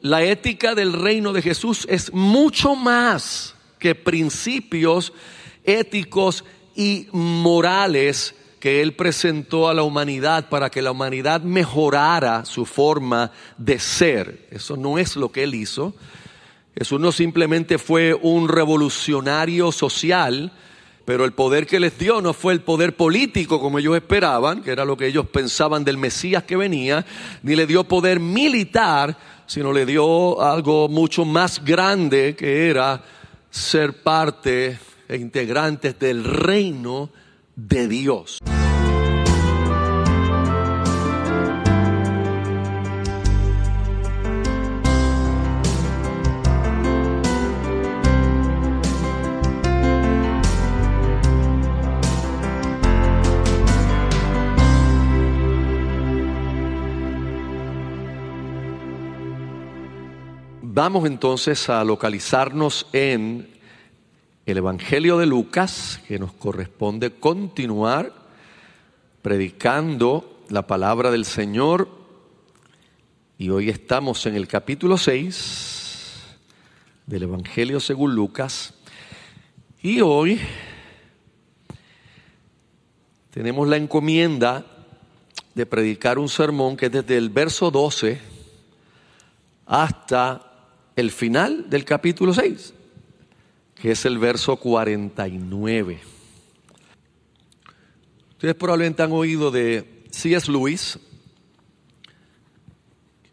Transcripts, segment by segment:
la ética del reino de Jesús es mucho más que principios éticos y morales que Él presentó a la humanidad para que la humanidad mejorara su forma de ser. Eso no es lo que Él hizo. Eso no simplemente fue un revolucionario social, pero el poder que les dio no fue el poder político como ellos esperaban, que era lo que ellos pensaban del Mesías que venía, ni le dio poder militar, sino le dio algo mucho más grande que era ser parte e integrantes del reino de Dios. Vamos entonces a localizarnos en el Evangelio de Lucas, que nos corresponde continuar predicando la palabra del Señor. Y hoy estamos en el capítulo 6 del Evangelio según Lucas. Y hoy tenemos la encomienda de predicar un sermón que es desde el verso 12 hasta el final del capítulo 6, que es el verso 49. Ustedes probablemente han oído de C.S. Lewis,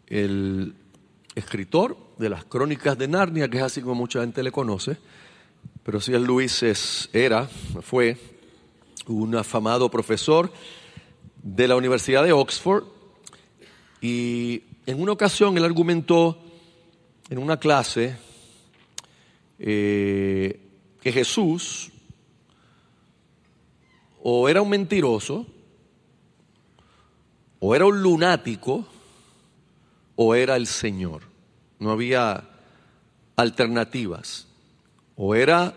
el escritor de las crónicas de Narnia, que es así como mucha gente le conoce, pero C.S. Lewis era, fue un afamado profesor de la Universidad de Oxford y en una ocasión él argumentó en una clase eh, que Jesús o era un mentiroso, o era un lunático, o era el Señor. No había alternativas. O era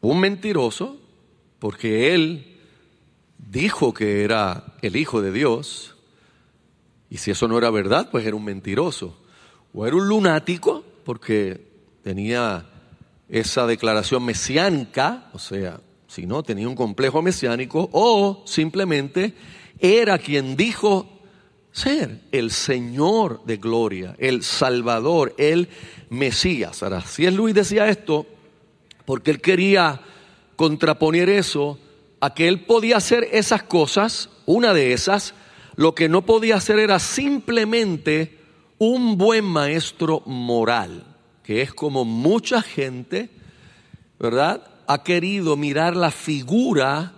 un mentiroso, porque él dijo que era el Hijo de Dios, y si eso no era verdad, pues era un mentiroso o era un lunático, porque tenía esa declaración mesiánica, o sea, si no, tenía un complejo mesiánico, o simplemente era quien dijo ser el Señor de gloria, el Salvador, el Mesías. Ahora, si es Luis decía esto, porque él quería contraponer eso a que él podía hacer esas cosas, una de esas, lo que no podía hacer era simplemente un buen maestro moral, que es como mucha gente, ¿verdad? Ha querido mirar la figura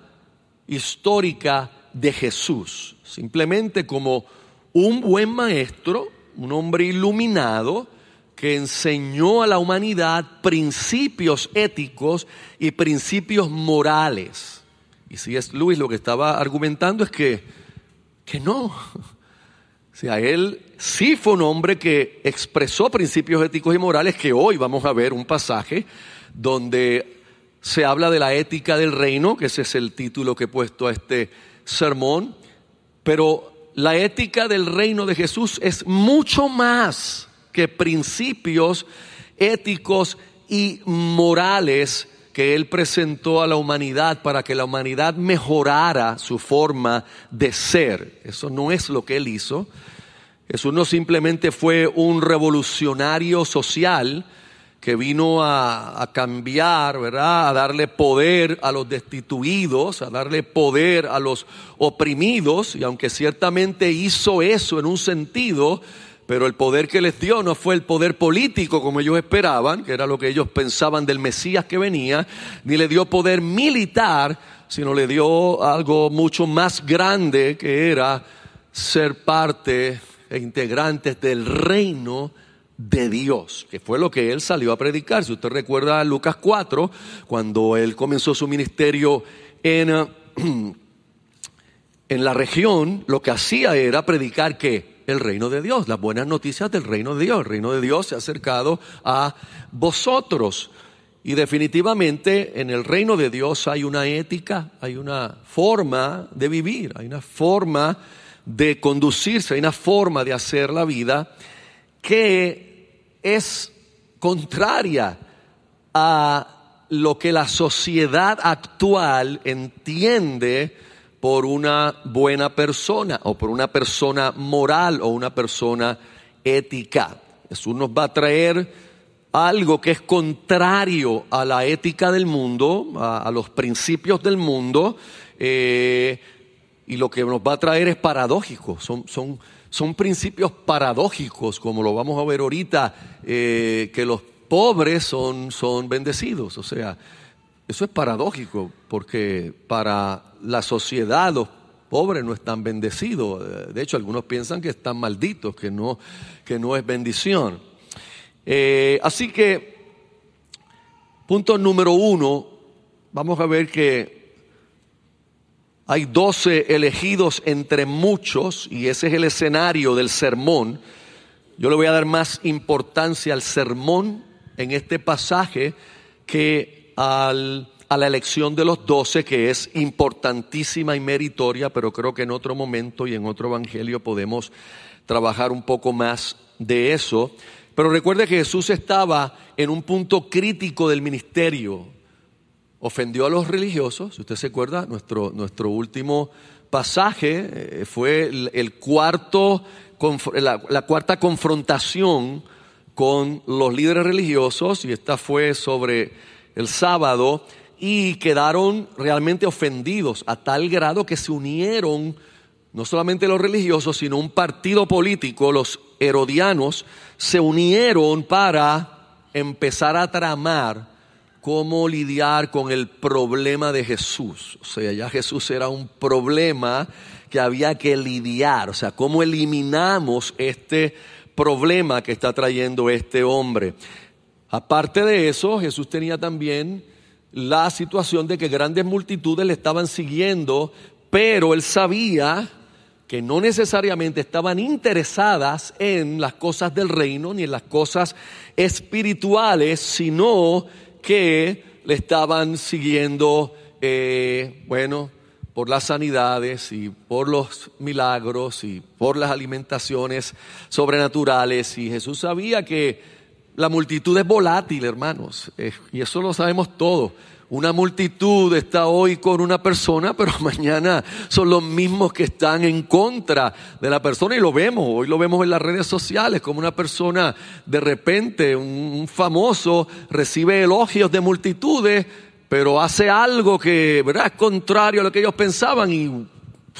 histórica de Jesús, simplemente como un buen maestro, un hombre iluminado, que enseñó a la humanidad principios éticos y principios morales. Y si es Luis lo que estaba argumentando es que, que no, o sea, él sí fue un hombre que expresó principios éticos y morales que hoy vamos a ver un pasaje donde se habla de la ética del reino, que ese es el título que he puesto a este sermón, pero la ética del reino de Jesús es mucho más que principios éticos y morales que Él presentó a la humanidad para que la humanidad mejorara su forma de ser. Eso no es lo que Él hizo. Eso no simplemente fue un revolucionario social que vino a, a, cambiar, ¿verdad? A darle poder a los destituidos, a darle poder a los oprimidos, y aunque ciertamente hizo eso en un sentido, pero el poder que les dio no fue el poder político como ellos esperaban, que era lo que ellos pensaban del Mesías que venía, ni le dio poder militar, sino le dio algo mucho más grande que era ser parte e integrantes del reino de Dios, que fue lo que él salió a predicar. Si usted recuerda Lucas 4, cuando él comenzó su ministerio en, en la región, lo que hacía era predicar que el reino de Dios, las buenas noticias del reino de Dios. El reino de Dios se ha acercado a vosotros. Y definitivamente en el reino de Dios hay una ética, hay una forma de vivir, hay una forma de conducirse, hay una forma de hacer la vida que es contraria a lo que la sociedad actual entiende por una buena persona o por una persona moral o una persona ética. Jesús nos va a traer algo que es contrario a la ética del mundo, a, los principios del mundo, eh, y lo que nos va a traer es paradójico, son, son, son principios paradójicos, como lo vamos a ver ahorita, eh, que los pobres son, son bendecidos, o sea, eso es paradójico, porque para la sociedad los pobres no están bendecidos. De hecho, algunos piensan que están malditos, que no, que no es bendición. Eh, así que, punto número uno, vamos a ver que hay doce elegidos entre muchos, y ese es el escenario del sermón. Yo le voy a dar más importancia al sermón en este pasaje que a la elección de los doce, que es importantísima y meritoria, pero creo que en otro momento y en otro evangelio podemos trabajar un poco más de eso. Pero recuerde que Jesús estaba en un punto crítico del ministerio. Ofendió a los religiosos, si usted se acuerda, nuestro, nuestro último pasaje eh, fue el, cuarto, la, la cuarta confrontación con los líderes religiosos, y esta fue sobre el sábado, y quedaron realmente ofendidos a tal grado que se unieron no solamente los religiosos, sino un partido político, los herodianos, se unieron para empezar a tramar cómo lidiar con el problema de Jesús. O sea, ya Jesús era un problema que había que lidiar. O sea, cómo eliminamos este problema que está trayendo este hombre. Aparte de eso, Jesús tenía también la situación de que grandes multitudes le estaban siguiendo, pero él sabía que no necesariamente estaban interesadas en las cosas del reino ni en las cosas espirituales, sino que le estaban siguiendo, eh, bueno, por las sanidades y por los milagros y por las alimentaciones sobrenaturales. Y Jesús sabía que la multitud es volátil, hermanos, eh, y eso lo sabemos todos. Una multitud está hoy con una persona, pero mañana son los mismos que están en contra de la persona y lo vemos, hoy lo vemos en las redes sociales, como una persona de repente, un, famoso, recibe elogios de multitudes, pero hace algo que ¿verdad? es contrario a lo que ellos pensaban y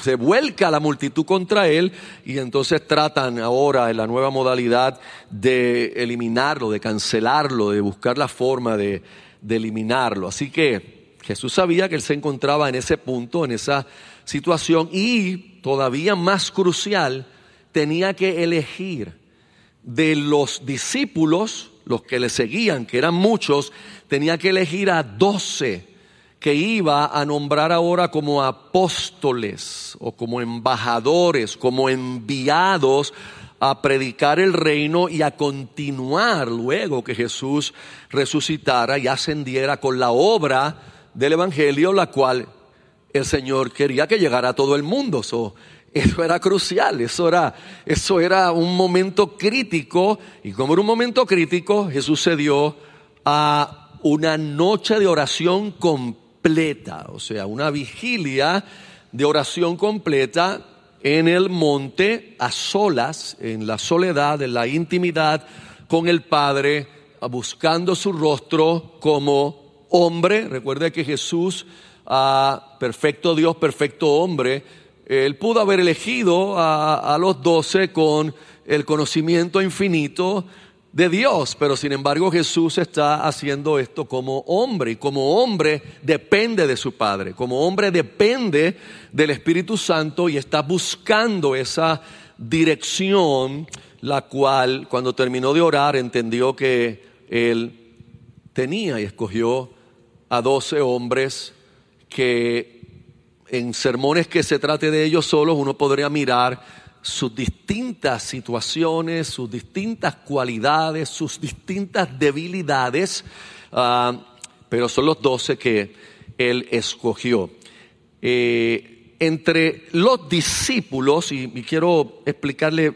se vuelca la multitud contra él y entonces tratan ahora en la nueva modalidad de eliminarlo, de cancelarlo, de buscar la forma de eliminarlo. Así que Jesús sabía que él se encontraba en ese punto, en esa situación y todavía más crucial, tenía que elegir de los discípulos, los que le seguían, que eran muchos, tenía que elegir a doce que iba a nombrar ahora como apóstoles o como embajadores, como enviados a predicar el reino y a continuar luego que Jesús resucitara y ascendiera con la obra del Evangelio, la cual el Señor quería que llegara a todo el mundo. eso era crucial, eso era, eso era un momento crítico y como era un momento crítico, Jesús se dio a una noche de oración completa, o sea, una vigilia de oración completa en el monte a solas, en la soledad, en la intimidad con el Padre, buscando su rostro como hombre. Recuerde que Jesús, perfecto Dios, perfecto hombre, él pudo haber elegido a los doce con el conocimiento infinito de Dios, pero sin embargo Jesús está haciendo esto como hombre y como hombre depende de su Padre, como hombre depende del Espíritu Santo y está buscando esa dirección, la cual cuando terminó de orar entendió que él tenía y escogió a doce hombres que en sermones que se trate de ellos solos uno podría mirar sus distintas situaciones, sus distintas cualidades, sus distintas debilidades, ah, pero son los doce que él escogió. Eh, entre los discípulos, y, quiero explicarle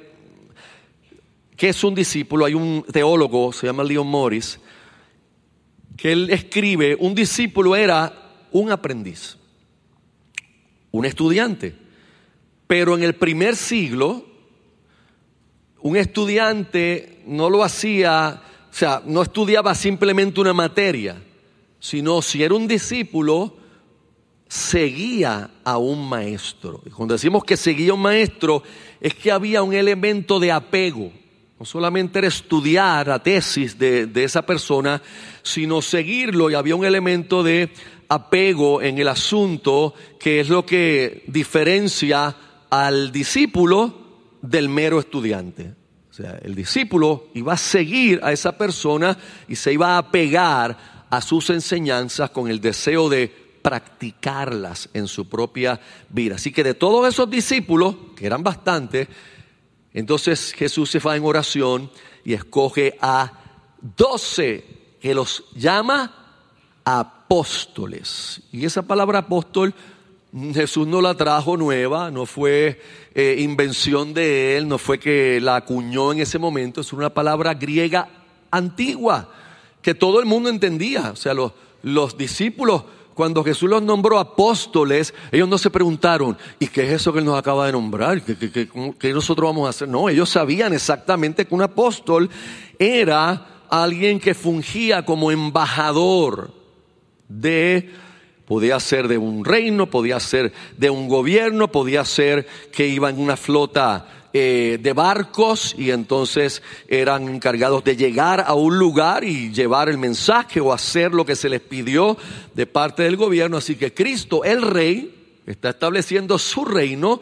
qué es un discípulo, hay un teólogo, se llama Leon Morris, que él escribe, un discípulo era un aprendiz, un estudiante. Pero en el primer siglo, un estudiante no lo hacía, o sea, no estudiaba simplemente una materia, sino si era un discípulo, seguía a un maestro. Y cuando decimos que seguía a un maestro, es que había un elemento de apego. No solamente era estudiar la tesis de, de esa persona, sino seguirlo y había un elemento de apego en el asunto que es lo que diferencia al discípulo del mero estudiante. O sea, el discípulo iba a seguir a esa persona y se iba a apegar a sus enseñanzas con el deseo de practicarlas en su propia vida. Así que de todos esos discípulos, que eran bastantes, entonces Jesús se va en oración y escoge a doce que los llama apóstoles. Y esa palabra apóstol Jesús no la trajo nueva, no fue eh, invención de él, no fue que la acuñó en ese momento, es una palabra griega antigua que todo el mundo entendía. O sea, los, los discípulos, cuando Jesús los nombró apóstoles, ellos no se preguntaron, ¿y qué es eso que él nos acaba de nombrar? ¿Qué, qué, qué nosotros vamos a hacer? No, ellos sabían exactamente que un apóstol era alguien que fungía como embajador de Podía ser de un reino, podía ser de un gobierno, podía ser que iba en una flota eh, de barcos y entonces eran encargados de llegar a un lugar y llevar el mensaje o hacer lo que se les pidió de parte del gobierno. Así que Cristo, el rey, está estableciendo su reino,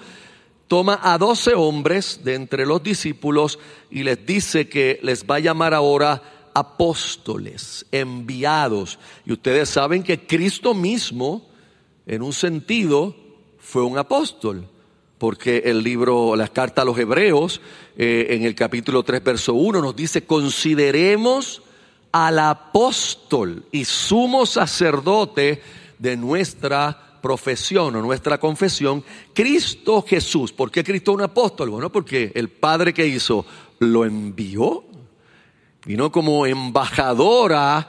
toma a doce hombres de entre los discípulos y les dice que les va a llamar ahora apóstoles, enviados. Y ustedes saben que Cristo mismo, en un sentido, fue un apóstol. Porque el libro, la carta a los hebreos, eh, en el capítulo 3, verso 1, nos dice, consideremos al apóstol y sumo sacerdote de nuestra profesión o nuestra confesión, Cristo Jesús. ¿Por qué Cristo un apóstol? Bueno, porque el Padre que hizo lo envió Vino como embajadora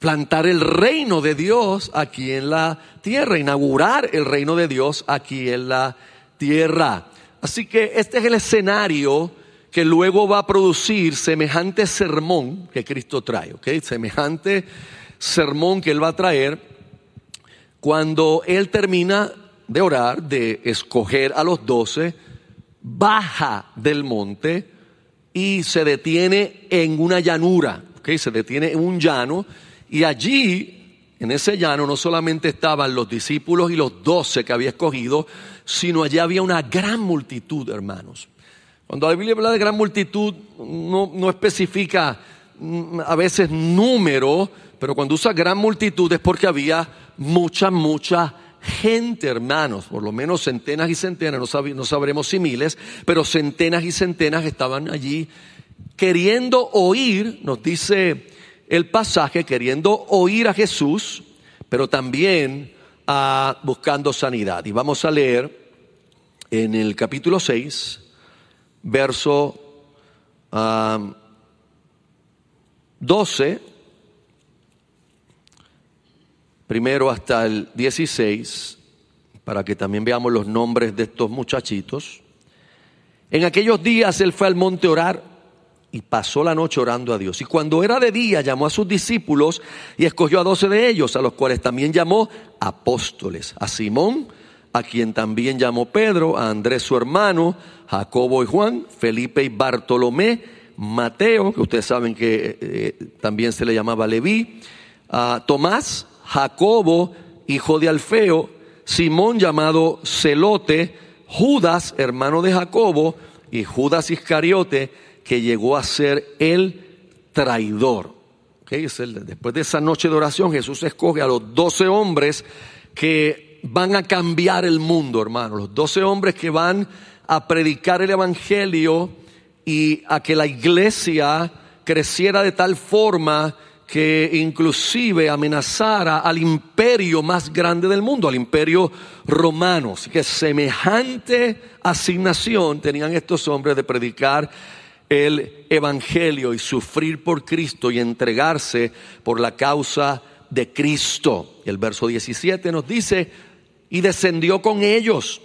plantar el reino de Dios aquí en la tierra, inaugurar el reino de Dios aquí en la tierra. Así que este es el escenario que luego va a producir semejante sermón que Cristo trae, ¿ok? Semejante sermón que Él va a traer cuando Él termina de orar, de escoger a los doce, baja del monte, y se detiene en una llanura, ¿okay? se detiene en un llano y allí, en ese llano, no solamente estaban los discípulos y los doce que había escogido, sino allí había una gran multitud, hermanos. Cuando la Biblia habla de gran multitud, no, no especifica mm, a veces número, pero cuando usa gran multitud es porque había mucha, mucha gente, hermanos, por lo menos centenas y centenas, no, sabremos si miles, pero centenas y centenas estaban allí queriendo oír, nos dice el pasaje, queriendo oír a Jesús, pero también buscando sanidad. Y vamos a leer en el capítulo 6, verso 12 ah, primero hasta el 16, para que también veamos los nombres de estos muchachitos. En aquellos días él fue al monte a orar y pasó la noche orando a Dios. Y cuando era de día llamó a sus discípulos y escogió a doce de ellos, a los cuales también llamó apóstoles. A Simón, a quien también llamó Pedro, a Andrés su hermano, Jacobo y Juan, Felipe y Bartolomé, Mateo, que ustedes saben que eh, también se le llamaba Leví, a Tomás, Jacobo, hijo de Alfeo, Simón llamado Celote, Judas, hermano de Jacobo, y Judas Iscariote, que llegó a ser el traidor. Después de esa noche de oración, Jesús escoge a los doce hombres que van a cambiar el mundo, hermano. Los doce hombres que van a predicar el Evangelio y a que la iglesia creciera de tal forma que inclusive amenazara al imperio más grande del mundo, al imperio romano. Así que semejante asignación tenían estos hombres de predicar el Evangelio y sufrir por Cristo y entregarse por la causa de Cristo. El verso 17 nos dice, y descendió con ellos,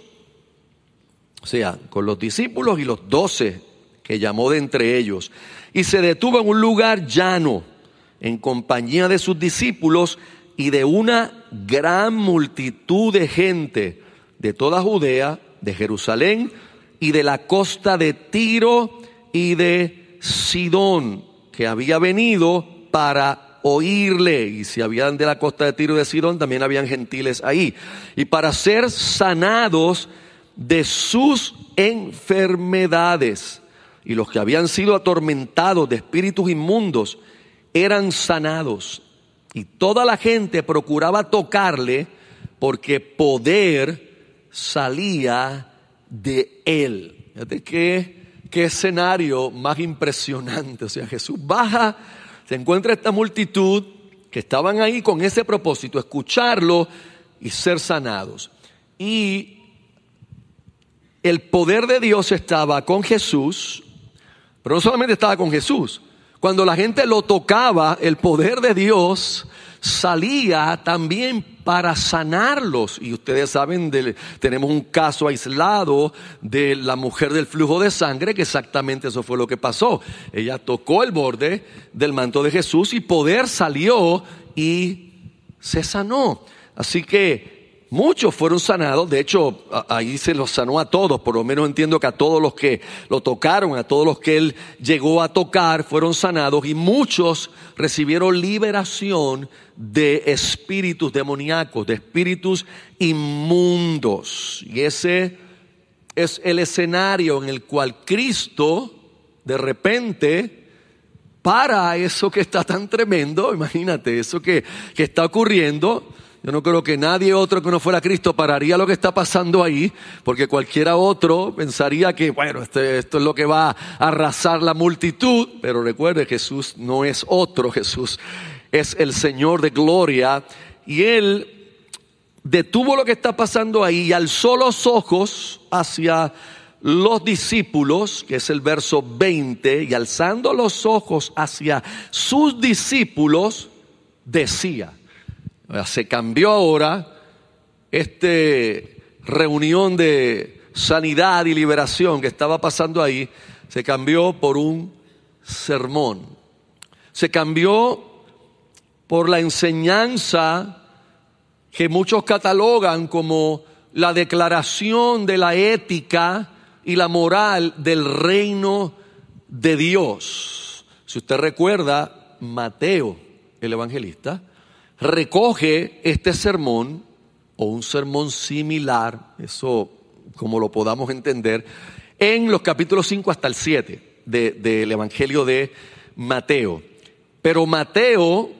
o sea, con los discípulos y los doce que llamó de entre ellos, y se detuvo en un lugar llano, en compañía de sus discípulos y de una gran multitud de gente de toda Judea, de Jerusalén y de la costa de Tiro y de Sidón, que había venido para oírle. Y si habían de la costa de Tiro y de Sidón, también habían gentiles ahí. Y para ser sanados de sus enfermedades. Y los que habían sido atormentados de espíritus inmundos eran sanados. Y toda la gente procuraba tocarle porque poder salía de él. Fíjate qué, qué escenario más impresionante. O sea, Jesús baja, se encuentra esta multitud que estaban ahí con ese propósito, escucharlo y ser sanados. Y el poder de Dios estaba con Jesús, pero no solamente estaba con Jesús. Cuando la gente lo tocaba, el poder de Dios salía también para sanarlos. Y ustedes saben, tenemos un caso aislado de la mujer del flujo de sangre, que exactamente eso fue lo que pasó. Ella tocó el borde del manto de Jesús y poder salió y se sanó. Así que Muchos fueron sanados, de hecho ahí se los sanó a todos, por lo menos entiendo que a todos los que lo tocaron, a todos los que él llegó a tocar, fueron sanados y muchos recibieron liberación de espíritus demoníacos, de espíritus inmundos. Y ese es el escenario en el cual Cristo de repente para eso que está tan tremendo, imagínate, eso que, que está ocurriendo yo no creo que nadie otro que no fuera Cristo pararía lo que está pasando ahí, porque cualquiera otro pensaría que, bueno, este, esto es lo que va a arrasar la multitud, pero recuerde, Jesús no es otro, Jesús es el Señor de gloria, y Él detuvo lo que está pasando ahí y alzó los ojos hacia los discípulos, que es el verso 20, y alzando los ojos hacia sus discípulos, decía, se cambió ahora esta reunión de sanidad y liberación que estaba pasando ahí, se cambió por un sermón. Se cambió por la enseñanza que muchos catalogan como la declaración de la ética y la moral del reino de Dios. Si usted recuerda, Mateo, el evangelista, recoge este sermón o un sermón similar, eso como lo podamos entender, en los capítulos 5 hasta el 7 del Evangelio de Mateo. Pero Mateo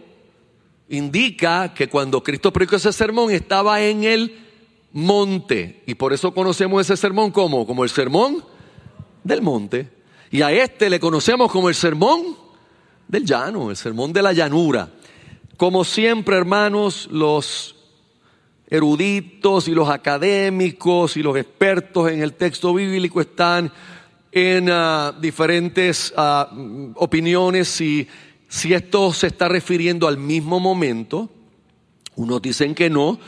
indica que cuando Cristo predicó ese sermón estaba en el monte y por eso conocemos ese sermón como como el sermón del monte y a este le conocemos como el sermón del llano, el sermón de la llanura. Como siempre, hermanos, los eruditos y los académicos y los expertos en el texto bíblico están en ah, diferentes ah, opiniones si, si esto se está refiriendo al mismo momento. Unos dicen que no,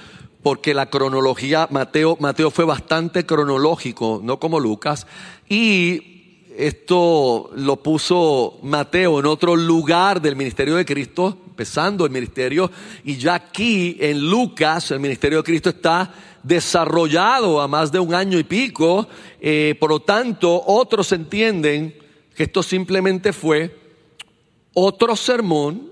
porque la cronología, Mateo, Mateo fue bastante cronológico, no como Lucas, y esto lo puso Mateo en otro lugar del ministerio de Cristo, empezando el ministerio, y ya aquí en Lucas el ministerio de Cristo está desarrollado a más de un año y pico, eh, por lo tanto otros entienden que esto simplemente fue otro sermón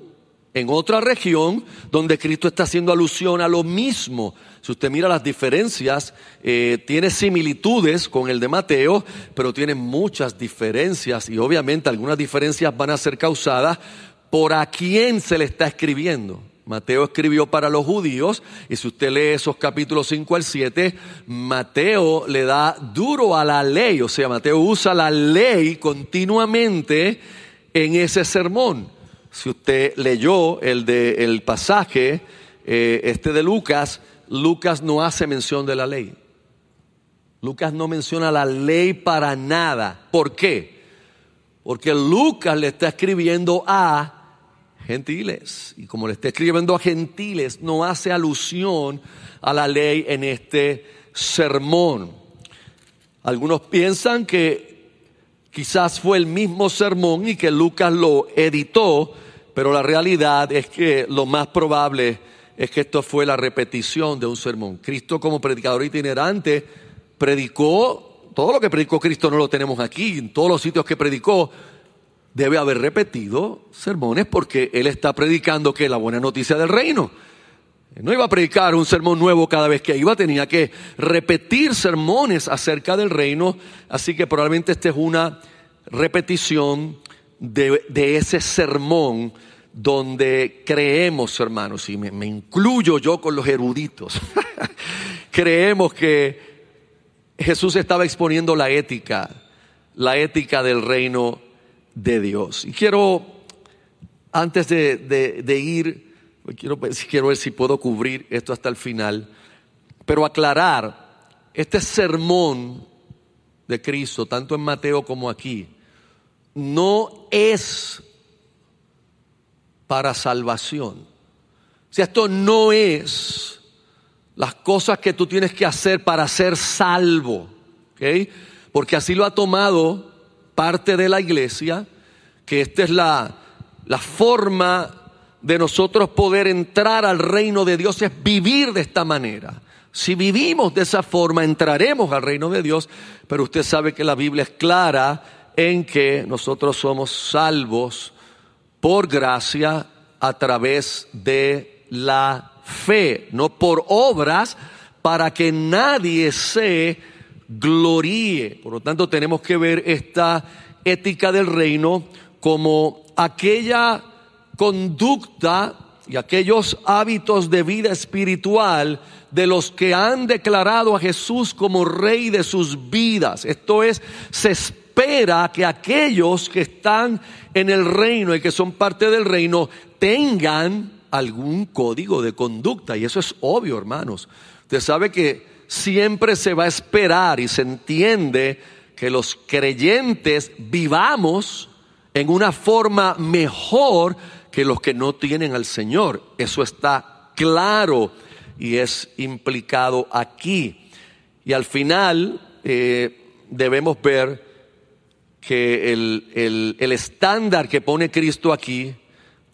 en otra región donde Cristo está haciendo alusión a lo mismo. Si usted mira las diferencias, eh, tiene similitudes con el de Mateo, pero tiene muchas diferencias y obviamente algunas diferencias van a ser causadas por a quién se le está escribiendo. Mateo escribió para los judíos y si usted lee esos capítulos 5 al 7, Mateo le da duro a la ley, o sea, Mateo usa la ley continuamente en ese sermón. Si usted leyó el, de, el pasaje, eh, este de Lucas, Lucas no hace mención de la ley. Lucas no menciona la ley para nada. ¿Por qué? porque Lucas le está escribiendo a gentiles. Y como le está escribiendo a gentiles, no hace alusión a la ley en este sermón. Algunos piensan que quizás fue el mismo sermón y que Lucas lo editó, pero la realidad es que lo más probable es que esto fue la repetición de un sermón. Cristo como predicador itinerante predicó, todo lo que predicó Cristo no lo tenemos aquí, en todos los sitios que predicó, debe haber repetido sermones porque él está predicando que la buena noticia del reino. No iba a predicar un sermón nuevo cada vez que iba, tenía que repetir sermones acerca del reino, así que probablemente esta es una repetición de, ese sermón donde creemos, hermanos, y me, incluyo yo con los eruditos, creemos que Jesús estaba exponiendo la ética, la ética del reino de Dios. Y quiero, antes de, ir, quiero, quiero ver si puedo cubrir esto hasta el final, pero aclarar, este sermón de Cristo, tanto en Mateo como aquí, no es para salvación. O sea, esto no es las cosas que tú tienes que hacer para ser salvo, ¿ok? Porque así lo ha tomado parte de la iglesia, que esta es la, la forma de nosotros poder entrar al reino de Dios, es vivir de esta manera. Si vivimos de esa forma, entraremos al reino de Dios, pero usted sabe que la Biblia es clara en que nosotros somos salvos por gracia a través de la fe, no por obras, para que nadie se gloríe. Por lo tanto, tenemos que ver esta ética del reino como aquella conducta y aquellos hábitos de vida espiritual de los que han declarado a Jesús como rey de sus vidas. Esto es, se espera que aquellos que están en el reino y que son parte del reino tengan algún código de conducta. Y eso es obvio, hermanos. Usted sabe que siempre se va a esperar y se entiende que los creyentes vivamos en una forma mejor que los que no tienen al Señor. Eso está claro y es implicado aquí. Y al final eh, debemos ver que el, el estándar que pone Cristo aquí,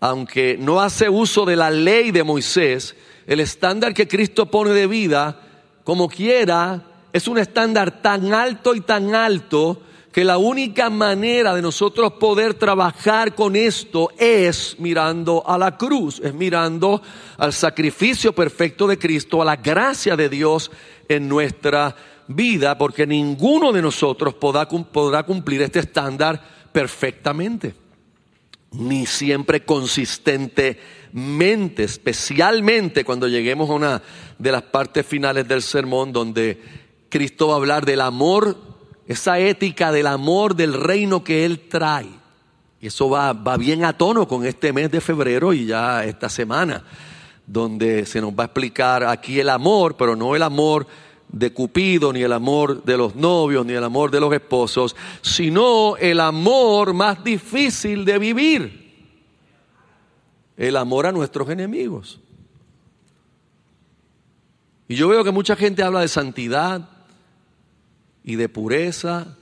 aunque no hace uso de la ley de Moisés, el estándar que Cristo pone de vida como quiera, es un estándar tan alto y tan alto que la única manera de nosotros poder trabajar con esto es mirando a la cruz, es mirando al sacrificio perfecto de Cristo, a la gracia de Dios en nuestra vida, porque ninguno de nosotros podrá, podrá cumplir este estándar perfectamente, ni siempre consistentemente mente, especialmente cuando lleguemos a una de las partes finales del sermón donde Cristo va a hablar del amor, esa ética del amor del reino que Él trae. Y eso va, va bien a tono con este mes de febrero y ya esta semana, donde se nos va a explicar aquí el amor, pero no el amor de Cupido, ni el amor de los novios, ni el amor de los esposos, sino el amor más difícil de vivir el amor a nuestros enemigos. Y yo veo que mucha gente habla de santidad y de pureza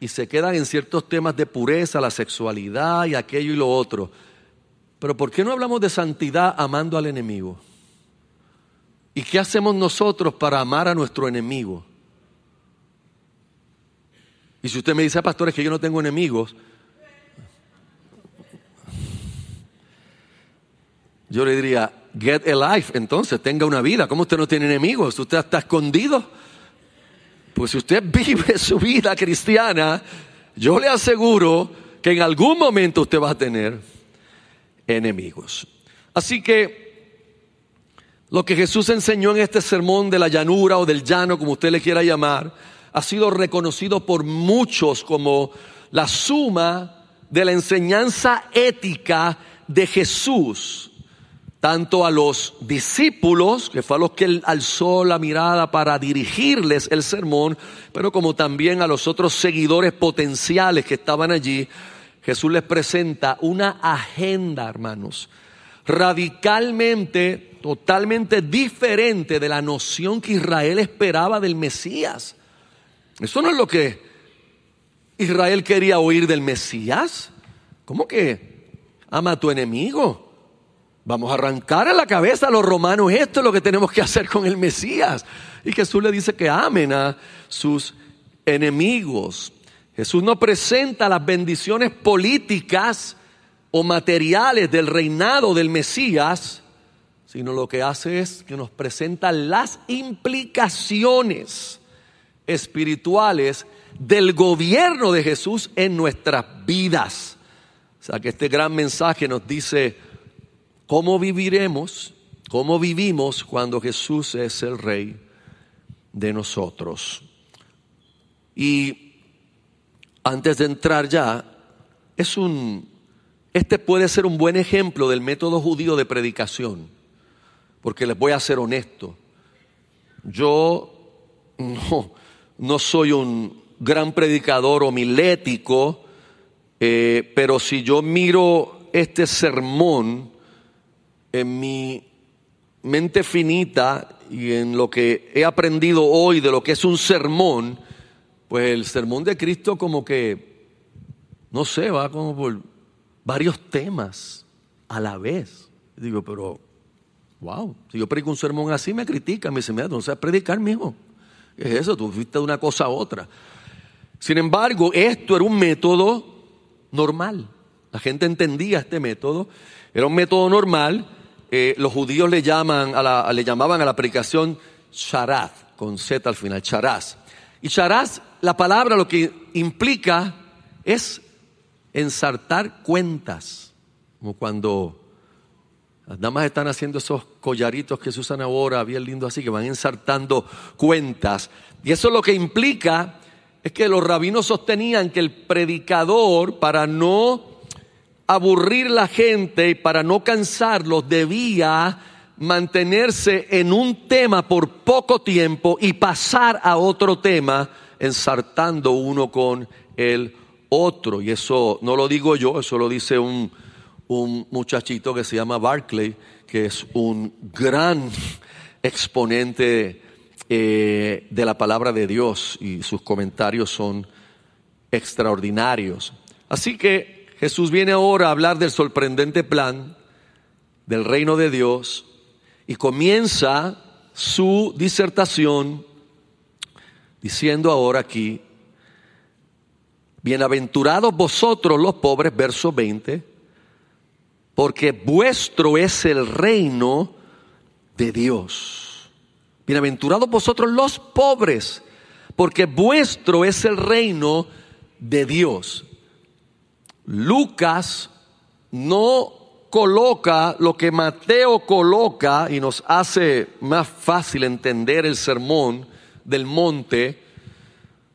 y se quedan en ciertos temas de pureza, la sexualidad y aquello y lo otro. Pero ¿por qué no hablamos de santidad amando al enemigo? ¿Y qué hacemos nosotros para amar a nuestro enemigo? Y si usted me dice, ah, pastores, que yo no tengo enemigos, Yo le diría, get a life, entonces tenga una vida. ¿Cómo usted no tiene enemigos? ¿Usted está escondido? Pues si usted vive su vida cristiana, yo le aseguro que en algún momento usted va a tener enemigos. Así que lo que Jesús enseñó en este sermón de la llanura o del llano, como usted le quiera llamar, ha sido reconocido por muchos como la suma de la enseñanza ética de Jesús tanto a los discípulos, que fue a los que él alzó la mirada para dirigirles el sermón, pero como también a los otros seguidores potenciales que estaban allí, Jesús les presenta una agenda, hermanos, radicalmente, totalmente diferente de la noción que Israel esperaba del Mesías. Eso no es lo que Israel quería oír del Mesías. ¿Cómo que ama a tu enemigo? Vamos a arrancar a la cabeza a los romanos, esto es lo que tenemos que hacer con el Mesías. Y Jesús le dice que amen a sus enemigos. Jesús no presenta las bendiciones políticas o materiales del reinado del Mesías, sino lo que hace es que nos presenta las implicaciones espirituales del gobierno de Jesús en nuestras vidas. O sea que este gran mensaje nos dice, ¿Cómo viviremos? ¿Cómo vivimos cuando Jesús es el Rey de nosotros? Y antes de entrar ya, es un, este puede ser un buen ejemplo del método judío de predicación, porque les voy a ser honesto. Yo no, soy un gran predicador homilético, eh, pero si yo miro este sermón, en mi mente finita y en lo que he aprendido hoy de lo que es un sermón, pues el sermón de Cristo como que, no sé, va como por varios temas a la vez. Digo, pero, wow, si yo predico un sermón así me critican, me dicen, mira, no sabes predicar mismo. ¿Qué es eso? Tú fuiste de una cosa a otra. Sin embargo, esto era un método normal. La gente entendía este método. Era un método normal eh, los judíos le, llaman a la, le llamaban a la predicación charaz, con Z al final, charaz. Y charaz, la palabra lo que implica es ensartar cuentas, como cuando las damas están haciendo esos collaritos que se usan ahora, bien lindo así, que van ensartando cuentas. Y eso lo que implica es que los rabinos sostenían que el predicador, para no aburrir la gente y para no cansarlos debía mantenerse en un tema por poco tiempo y pasar a otro tema ensartando uno con el otro. Y eso no lo digo yo, eso lo dice un, un muchachito que se llama Barclay, que es un gran exponente eh, de la palabra de Dios y sus comentarios son extraordinarios. Así que Jesús viene ahora a hablar del sorprendente plan del reino de Dios y comienza su disertación diciendo ahora aquí, bienaventurados vosotros los pobres, verso 20, porque vuestro es el reino de Dios. Bienaventurados vosotros los pobres, porque vuestro es el reino de Dios. Lucas no coloca lo que Mateo coloca y nos hace más fácil entender el sermón del monte,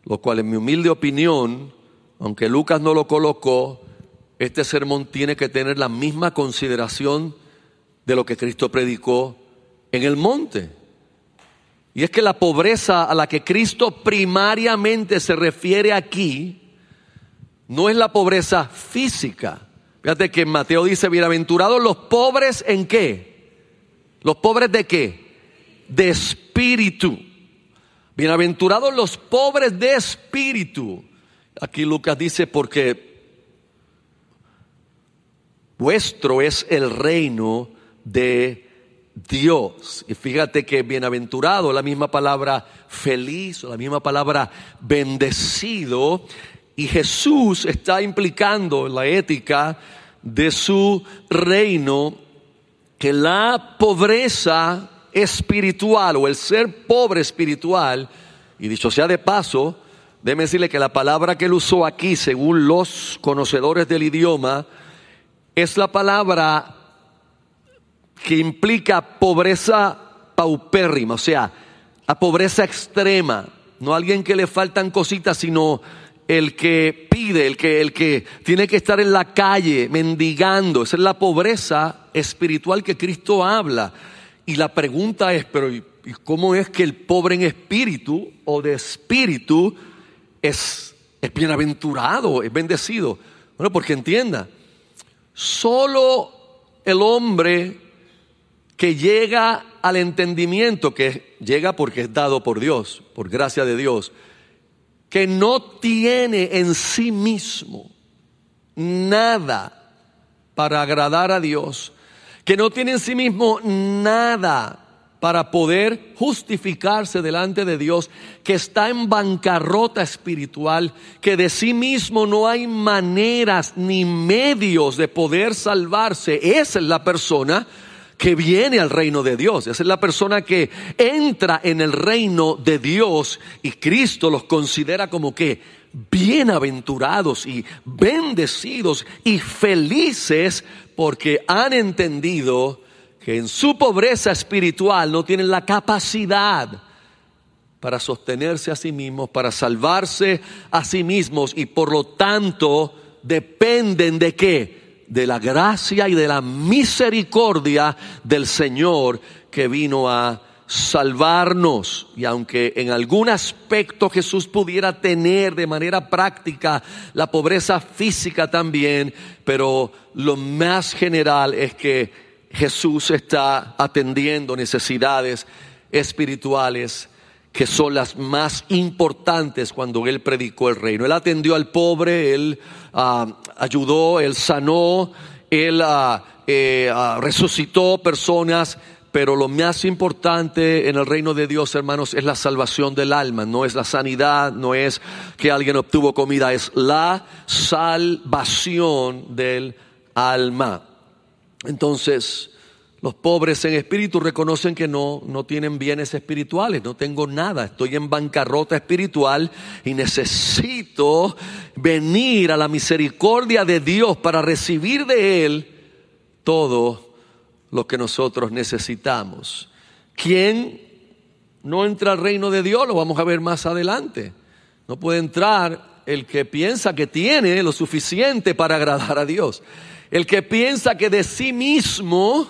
lo cual en mi humilde opinión, aunque Lucas no lo colocó, este sermón tiene que tener la misma consideración de lo que Cristo predicó en el monte. Y es que la pobreza a la que Cristo primariamente se refiere aquí, no es la pobreza física. Fíjate que Mateo dice, bienaventurados los pobres en qué? ¿Los pobres de qué? De espíritu. Bienaventurados los pobres de espíritu. Aquí Lucas dice, porque vuestro es el reino de Dios. Y fíjate que bienaventurado, la misma palabra feliz, la misma palabra bendecido, y Jesús está implicando la ética de su reino que la pobreza espiritual o el ser pobre espiritual, y dicho sea de paso, déjeme decirle que la palabra que él usó aquí, según los conocedores del idioma, es la palabra que implica pobreza paupérrima, o sea, la pobreza extrema, no alguien que le faltan cositas, sino el que pide, el que, el que tiene que estar en la calle mendigando. Esa es la pobreza espiritual que Cristo habla. Y la pregunta es, pero ¿y cómo es que el pobre en espíritu o de espíritu es, es bienaventurado, es bendecido? Bueno, porque entienda, solo el hombre que llega al entendimiento, que llega porque es dado por Dios, por gracia de Dios, que no tiene en sí mismo nada para agradar a Dios, que no tiene en sí mismo nada para poder justificarse delante de Dios, que está en bancarrota espiritual, que de sí mismo no hay maneras ni medios de poder salvarse. Esa es la persona que viene al reino de Dios. Esa es la persona que entra en el reino de Dios y Cristo los considera como que bienaventurados y bendecidos y felices porque han entendido que en su pobreza espiritual no tienen la capacidad para sostenerse a sí mismos, para salvarse a sí mismos y por lo tanto dependen de qué? de la gracia y de la misericordia del Señor que vino a salvarnos. Y aunque en algún aspecto Jesús pudiera tener de manera práctica la pobreza física también, pero lo más general es que Jesús está atendiendo necesidades espirituales que son las más importantes cuando Él predicó el reino. Él atendió al pobre, Él ah, ayudó, Él sanó, Él ah, eh, ah, resucitó personas, pero lo más importante en el reino de Dios, hermanos, es la salvación del alma, no es la sanidad, no es que alguien obtuvo comida, es la salvación del alma. Entonces, los pobres en espíritu reconocen que no, no tienen bienes espirituales, no tengo nada, estoy en bancarrota espiritual y necesito venir a la misericordia de Dios para recibir de Él todo lo que nosotros necesitamos. ¿Quién no entra al reino de Dios? Lo vamos a ver más adelante. No puede entrar el que piensa que tiene lo suficiente para agradar a Dios. El que piensa que de sí mismo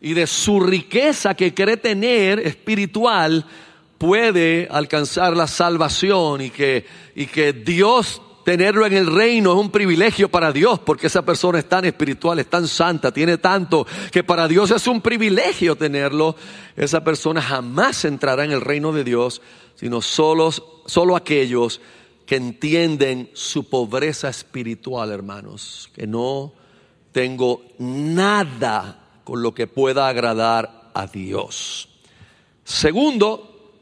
y de su riqueza que cree tener espiritual puede alcanzar la salvación y que, y que Dios tenerlo en el reino es un privilegio para Dios porque esa persona es tan espiritual, es tan santa, tiene tanto que para Dios es un privilegio tenerlo. Esa persona jamás entrará en el reino de Dios, sino solo, solo aquellos que entienden su pobreza espiritual, hermanos, que no tengo nada con lo que pueda agradar a Dios. Segundo,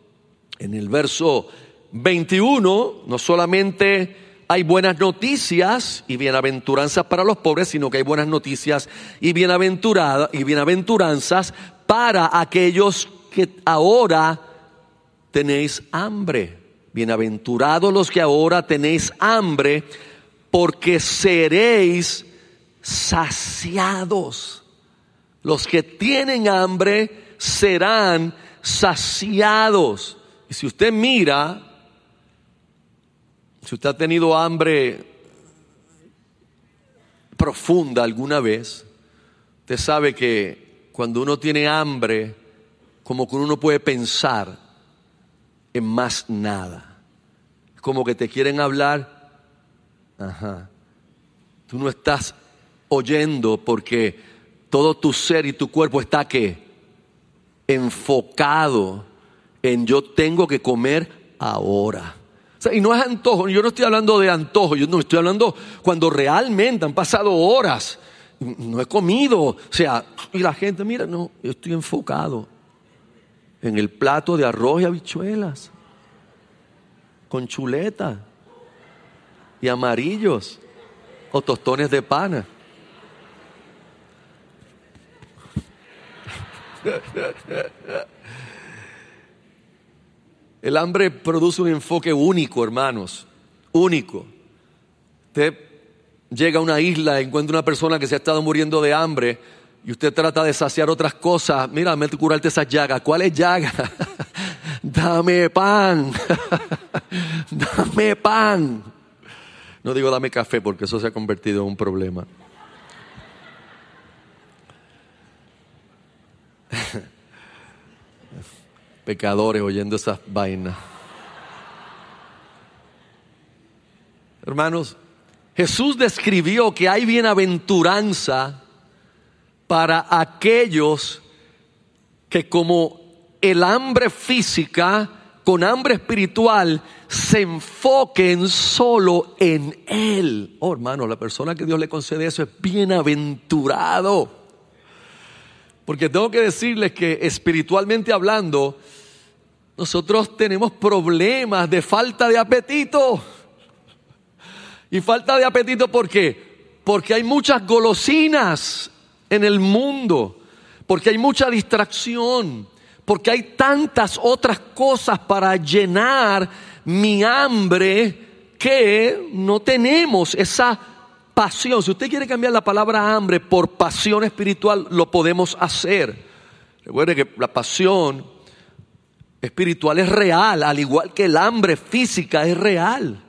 en el verso 21, no solamente hay buenas noticias y bienaventuranzas para los pobres, sino que hay buenas noticias y, bienaventuradas y bienaventuranzas para aquellos que ahora tenéis hambre. Bienaventurados los que ahora tenéis hambre, porque seréis saciados. Los que tienen hambre serán saciados. Y si usted mira, si usted ha tenido hambre profunda alguna vez, usted sabe que cuando uno tiene hambre, como que uno puede pensar en más nada. Como que te quieren hablar, ajá. Tú no estás oyendo porque todo tu ser y tu cuerpo está que enfocado en yo tengo que comer ahora. y no es antojo, yo no estoy hablando de antojo, yo no estoy hablando cuando realmente han pasado horas, no he comido, o sea, y la gente, mira, no, yo estoy enfocado en el plato de arroz y habichuelas, con chuleta y amarillos o tostones de pana. El hambre produce un enfoque único, hermanos, único. Usted llega a una isla, encuentra una persona que se ha estado muriendo de hambre y usted trata de saciar otras cosas. Mira, me curarte esas llagas. ¿Cuál llaga? Dame pan. Dame pan. No digo dame café porque eso se ha convertido en un problema. Pecadores oyendo esas vainas. Hermanos, Jesús describió que hay bienaventuranza para aquellos que como el hambre física, con hambre espiritual, se enfoquen solo en Él. Oh hermano, la persona que Dios le concede eso es bienaventurado. Porque tengo que decirles que espiritualmente hablando, nosotros tenemos problemas de falta de apetito. Y falta de apetito ¿por qué? Porque hay muchas golosinas en el mundo, porque hay mucha distracción, porque hay tantas otras cosas para llenar mi hambre que no tenemos esa pasión. Si usted quiere cambiar la palabra hambre por pasión espiritual, lo podemos hacer. Recuerde que la pasión espiritual es real, al igual que el hambre física es real.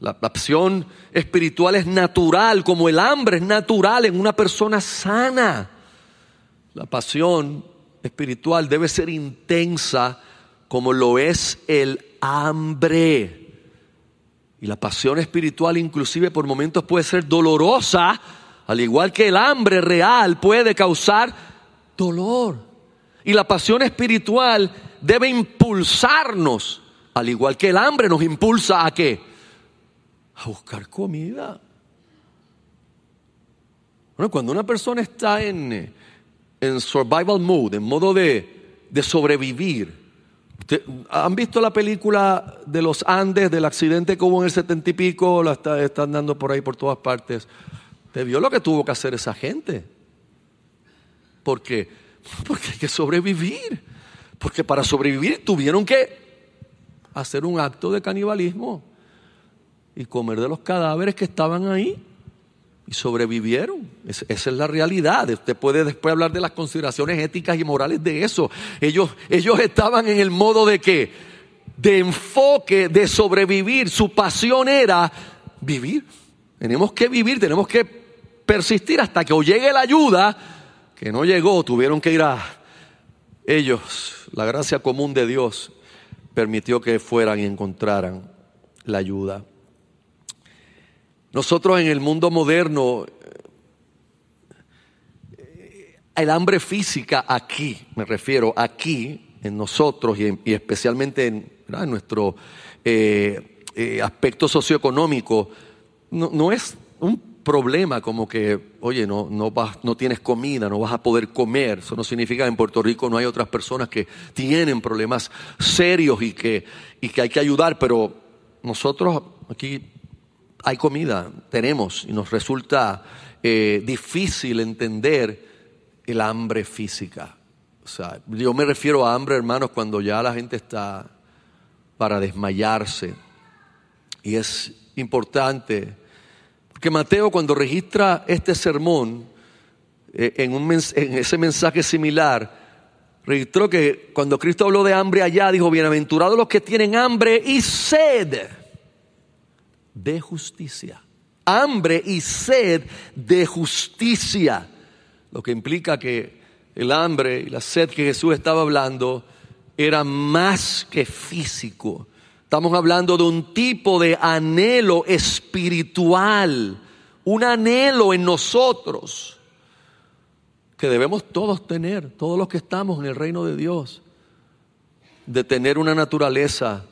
La pasión espiritual es natural, como el hambre es natural en una persona sana. La pasión espiritual debe ser intensa como lo es el hambre. Y la pasión espiritual inclusive por momentos puede ser dolorosa, al igual que el hambre real puede causar dolor. Y la pasión espiritual debe impulsarnos, al igual que el hambre nos impulsa a qué? a buscar comida. Bueno, cuando una persona está en, en survival mood, en modo de, de sobrevivir, ¿han visto la película de los Andes, del accidente que hubo en el setenta y pico? La están dando por ahí por todas partes. ¿Te vio lo que tuvo que hacer esa gente? Porque, porque hay que sobrevivir. Porque para sobrevivir tuvieron que hacer un acto de canibalismo y comer de los cadáveres que estaban ahí sobrevivieron. esa es la realidad. Usted puede después hablar de las consideraciones éticas y morales de eso. Ellos, ellos estaban en el modo de que, de enfoque, de sobrevivir. Su pasión era vivir. Tenemos que vivir, tenemos que persistir hasta que o llegue la ayuda, que no llegó, tuvieron que ir a ellos. La gracia común de Dios permitió que fueran y encontraran la ayuda. Nosotros en el mundo moderno, el hambre física aquí, me refiero aquí, en nosotros y, especialmente en, nuestro eh, eh, aspecto socioeconómico, no, es un problema como que, oye, no, no, vas, no tienes comida, no vas a poder comer. Eso no significa que en Puerto Rico no hay otras personas que tienen problemas serios y que, y que hay que ayudar, pero nosotros aquí hay comida, tenemos, y nos resulta eh, difícil entender el hambre física. O sea, yo me refiero a hambre, hermanos, cuando ya la gente está para desmayarse. Y es importante, porque Mateo cuando registra este sermón, eh, en, un, en ese mensaje similar, registró que cuando Cristo habló de hambre allá, dijo, bienaventurados los que tienen hambre y sed de justicia. Hambre y sed de justicia. Lo que implica que el hambre y la sed que Jesús estaba hablando era más que físico. Estamos hablando de un tipo de anhelo espiritual, un anhelo en nosotros que debemos todos tener, todos los que estamos en el reino de Dios, de tener una naturaleza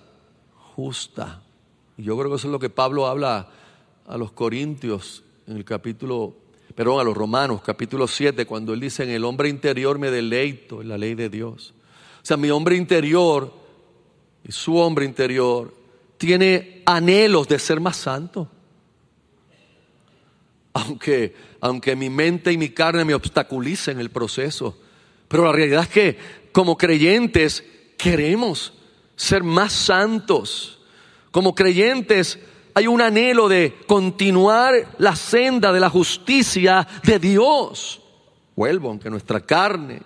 justa, yo creo que eso es lo que Pablo habla a los Corintios en el capítulo, perdón, a los Romanos, capítulo 7, cuando él dice, en el hombre interior me deleito en la ley de Dios. O sea, mi hombre interior y su hombre interior tiene anhelos de ser más santo. Aunque, aunque mi mente y mi carne me obstaculicen el proceso. Pero la realidad es que como creyentes queremos ser más santos. Como creyentes hay un anhelo de continuar la senda de la justicia de Dios. Vuelvo, aunque nuestra carne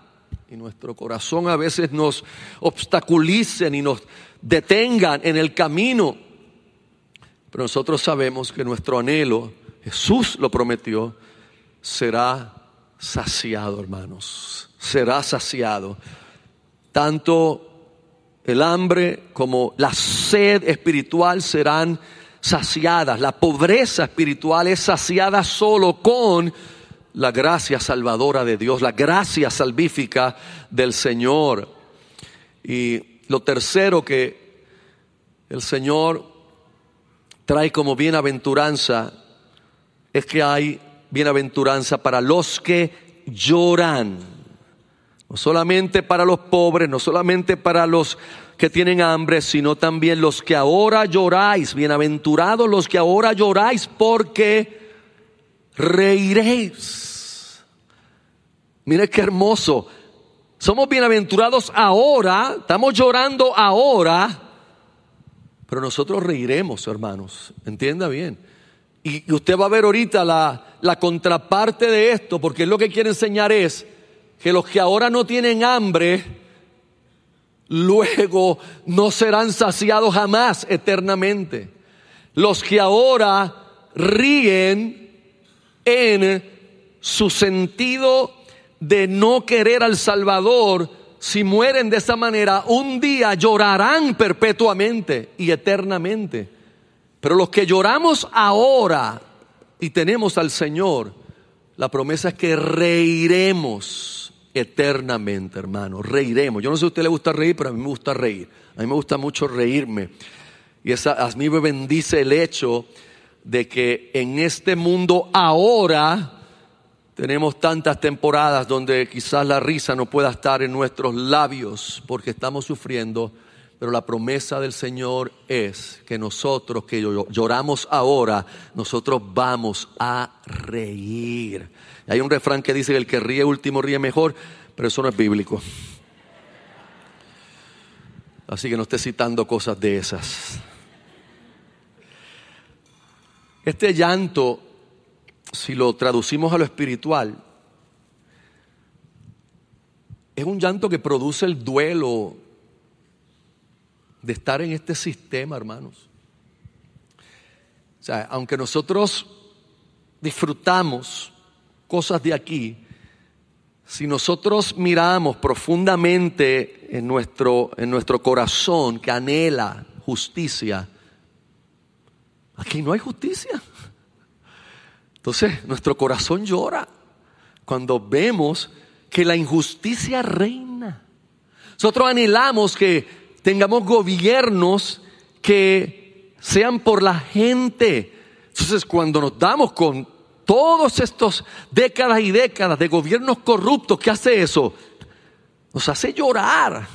y nuestro corazón a veces nos obstaculicen y nos detengan en el camino. Pero nosotros sabemos que nuestro anhelo, Jesús lo prometió, será saciado, hermanos. Será saciado. Tanto el hambre como la sed espiritual serán saciadas. La pobreza espiritual es saciada solo con la gracia salvadora de Dios, la gracia salvífica del Señor. Y lo tercero que el Señor trae como bienaventuranza es que hay bienaventuranza para los que lloran. No solamente para los pobres, no solamente para los que tienen hambre, sino también los que ahora lloráis. Bienaventurados los que ahora lloráis porque reiréis. Mire qué hermoso. Somos bienaventurados ahora, estamos llorando ahora, pero nosotros reiremos, hermanos. Entienda bien. Y usted va a ver ahorita la, la contraparte de esto, porque lo que quiere enseñar es que los que ahora no tienen hambre, luego no serán saciados jamás eternamente. Los que ahora ríen en su sentido de no querer al Salvador, si mueren de esa manera, un día llorarán perpetuamente y eternamente. Pero los que lloramos ahora y tenemos al Señor, la promesa es que reiremos eternamente, hermano. Reiremos. Yo no sé si a usted le gusta reír, pero a mí me gusta reír. A mí me gusta mucho reírme. Y esa, a mí me bendice el hecho de que en este mundo ahora tenemos tantas temporadas donde quizás la risa no pueda estar en nuestros labios porque estamos sufriendo, pero la promesa del Señor es que nosotros que lloramos ahora, nosotros vamos a reír. Hay un refrán que dice el que ríe último ríe mejor, pero eso no es bíblico. Así que no esté citando cosas de esas. Este llanto, si lo traducimos a lo espiritual, es un llanto que produce el duelo de estar en este sistema, hermanos. O sea, aunque nosotros disfrutamos cosas de aquí, si nosotros miramos profundamente en nuestro, en nuestro corazón que anhela justicia, aquí no hay justicia. Entonces nuestro corazón llora cuando vemos que la injusticia reina. Nosotros anhelamos que tengamos gobiernos que sean por la gente. Entonces cuando nos damos con todos estos décadas y décadas de gobiernos corruptos, ¿qué hace eso? Nos hace llorar.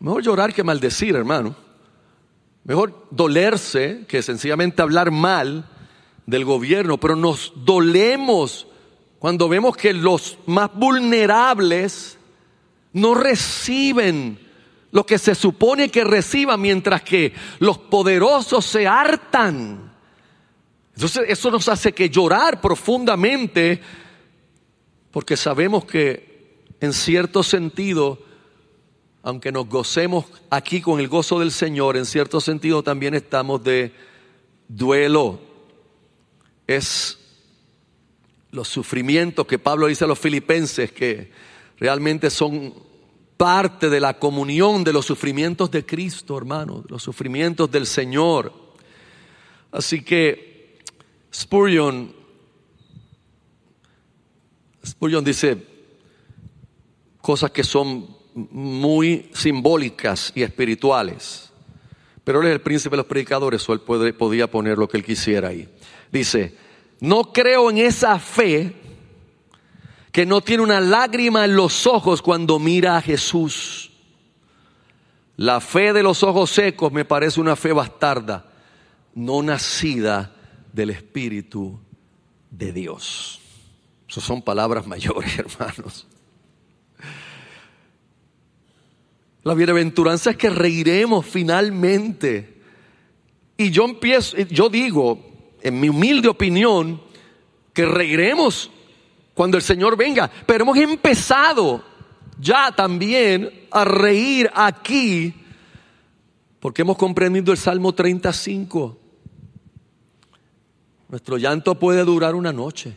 Mejor llorar que maldecir, hermano. Mejor dolerse que sencillamente hablar mal del gobierno, pero nos dolemos cuando vemos que los más vulnerables no reciben lo que se supone que reciban, mientras que los poderosos se hartan. Entonces eso nos hace que llorar profundamente porque sabemos que en cierto sentido, aunque nos gocemos aquí con el gozo del Señor, en cierto sentido también estamos de duelo. Es los sufrimientos que Pablo dice a los filipenses que realmente son parte de la comunión de los sufrimientos de Cristo, hermano, los sufrimientos del Señor. Así que Spurgeon, Spurgeon dice cosas que son muy simbólicas y espirituales. Pero él es el príncipe de los predicadores, o él podía poner lo que él quisiera ahí. Dice, no creo en esa fe que no tiene una lágrima en los ojos cuando mira a Jesús. La fe de los ojos secos me parece una fe bastarda, no nacida del Espíritu de Dios. Esas son palabras mayores, hermanos. La bienaventuranza es que reiremos finalmente. Y yo empiezo, yo digo, en mi humilde opinión, que reiremos cuando el Señor venga. Pero hemos empezado ya también a reír aquí Porque hemos comprendido el Salmo 35. Nuestro llanto puede durar una noche.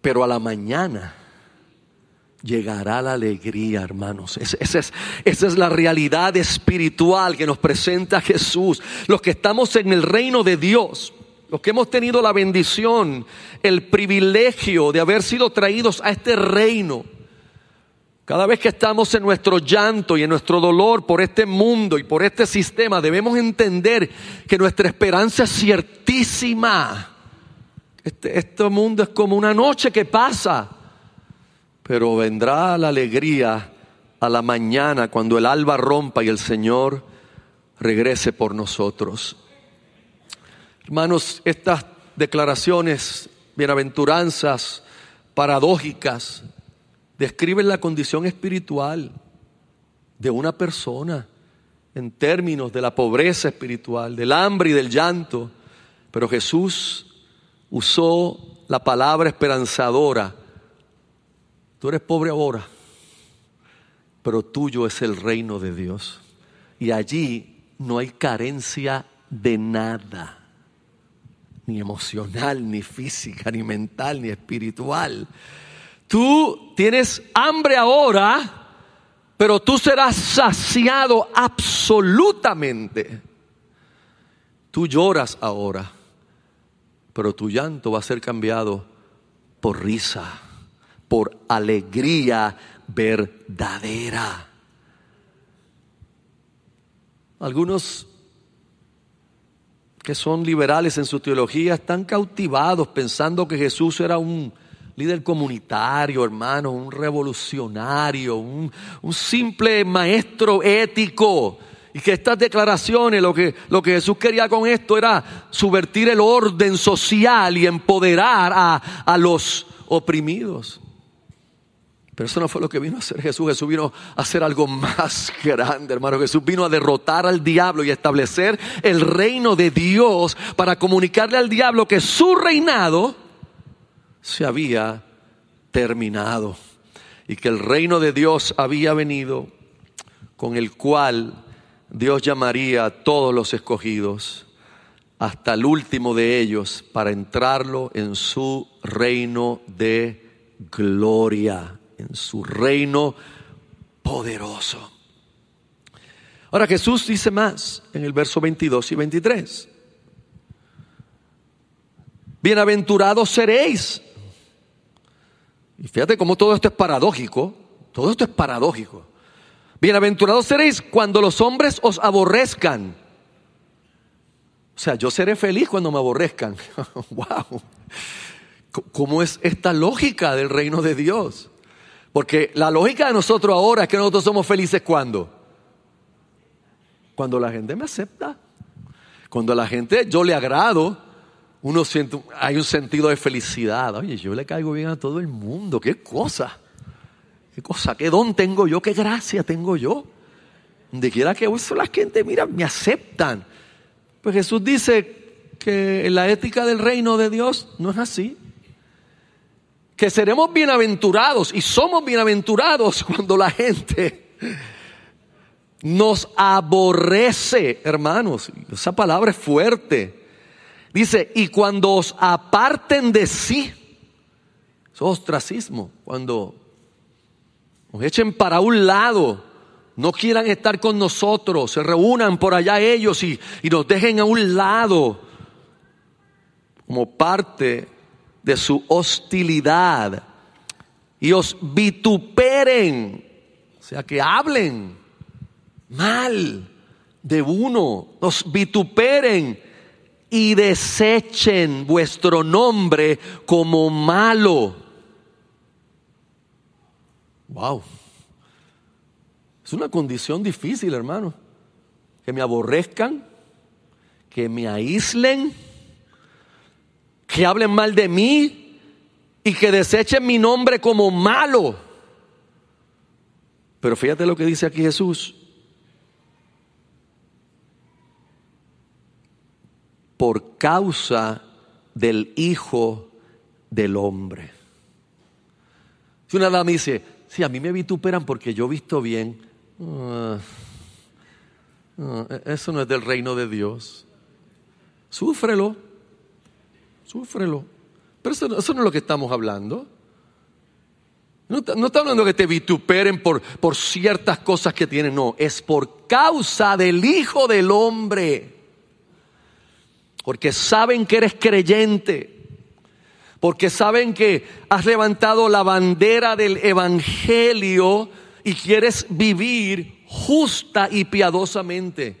Pero a la mañana llegará la alegría, hermanos. Esa es, la realidad espiritual que nos presenta Jesús. Los que estamos en el reino de Dios, los que hemos tenido la bendición, el privilegio de haber sido traídos a este reino. Cada vez que estamos en nuestro llanto y en nuestro dolor por este mundo y por este sistema, debemos entender que nuestra esperanza es ciertísima. Este, este mundo es como una noche que pasa pero vendrá la alegría a la mañana cuando el alba rompa y el Señor regrese por nosotros. Hermanos, estas declaraciones, bienaventuranzas, paradójicas, describen la condición espiritual de una persona en términos de la pobreza espiritual, del hambre y del llanto. Pero Jesús usó la palabra esperanzadora Tú eres pobre ahora, pero tuyo es el reino de Dios. Y allí no hay carencia de nada, ni emocional, ni física, ni mental, ni espiritual. Tú tienes hambre ahora, pero tú serás saciado absolutamente. Tú lloras ahora, pero tu llanto va a ser cambiado por risa por alegría verdadera. Algunos que son liberales en su teología están cautivados pensando que Jesús era un líder comunitario, hermano, un revolucionario, un, un simple maestro ético. Y que estas declaraciones, lo que, lo que Jesús quería con esto era subvertir el orden social y empoderar a, a los oprimidos. Pero eso no fue lo que vino a hacer Jesús. Jesús vino a hacer algo más grande, hermano. Jesús vino a derrotar al diablo y establecer el reino de Dios para comunicarle al diablo que su reinado se había terminado y que el reino de Dios había venido con el cual Dios llamaría a todos los escogidos hasta el último de ellos para entrarlo en su reino de gloria en su reino poderoso. Ahora Jesús dice más en el verso 22 y 23. Bienaventurados seréis. Y fíjate cómo todo esto es paradójico. Todo esto es paradójico. Bienaventurados seréis cuando los hombres os aborrezcan. O sea, yo seré feliz cuando me aborrezcan. wow. ¿Cómo es esta lógica del reino de Dios? Porque la lógica de nosotros ahora es que nosotros somos felices cuando. Cuando la gente me acepta. Cuando la gente yo le agrado, uno siente, hay un sentido de felicidad. Oye, yo le caigo bien a todo el mundo. Qué cosa. Qué cosa. Qué don tengo yo. Qué gracia tengo yo. Donde quiera que uso la gente, mira, me aceptan. Pues Jesús dice que la ética del reino de Dios no es así que seremos bienaventurados y somos bienaventurados cuando la gente nos aborrece, hermanos. Esa palabra es fuerte. Dice, y cuando os aparten de sí, es ostracismo, cuando nos echen para un lado, no quieran estar con nosotros, se reúnan por allá ellos y, y nos dejen a un lado como parte de su hostilidad y os vituperen, o sea, que hablen mal de uno, os vituperen y desechen vuestro nombre como malo. Wow. Es una condición difícil, hermano. Que me aborrezcan, que me aíslen que hablen mal de mí y que desechen mi nombre como malo. Pero fíjate lo que dice aquí Jesús. Por causa del Hijo del Hombre. Si una dama dice, si a mí me vituperan porque yo visto bien, Ah, ah, eso no es del reino de Dios. Súfrelo, súfrelo. Pero eso, no es lo que estamos hablando. No, no está hablando que te vituperen por, por ciertas cosas que tienen, no, es por causa del Hijo del Hombre. Porque saben que eres creyente porque saben que has levantado la bandera del Evangelio y quieres vivir justa y piadosamente.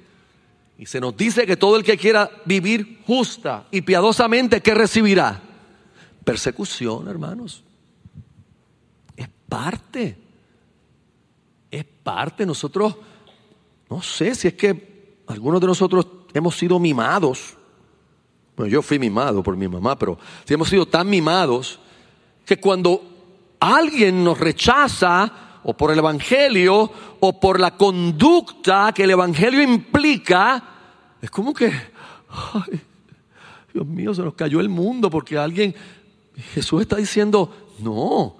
Y se nos dice que todo el que quiera vivir justa y piadosamente, ¿qué recibirá? Persecución, hermanos. Es parte. Es parte. Nosotros, no sé si es que algunos de nosotros hemos sido mimados. Bueno, yo fui mimado por mi mamá, pero si hemos sido tan mimados que cuando alguien nos rechaza, o por el Evangelio o por la conducta que el Evangelio implica, es como que, ay, Dios mío, se nos cayó el mundo porque alguien, Jesús está diciendo, no,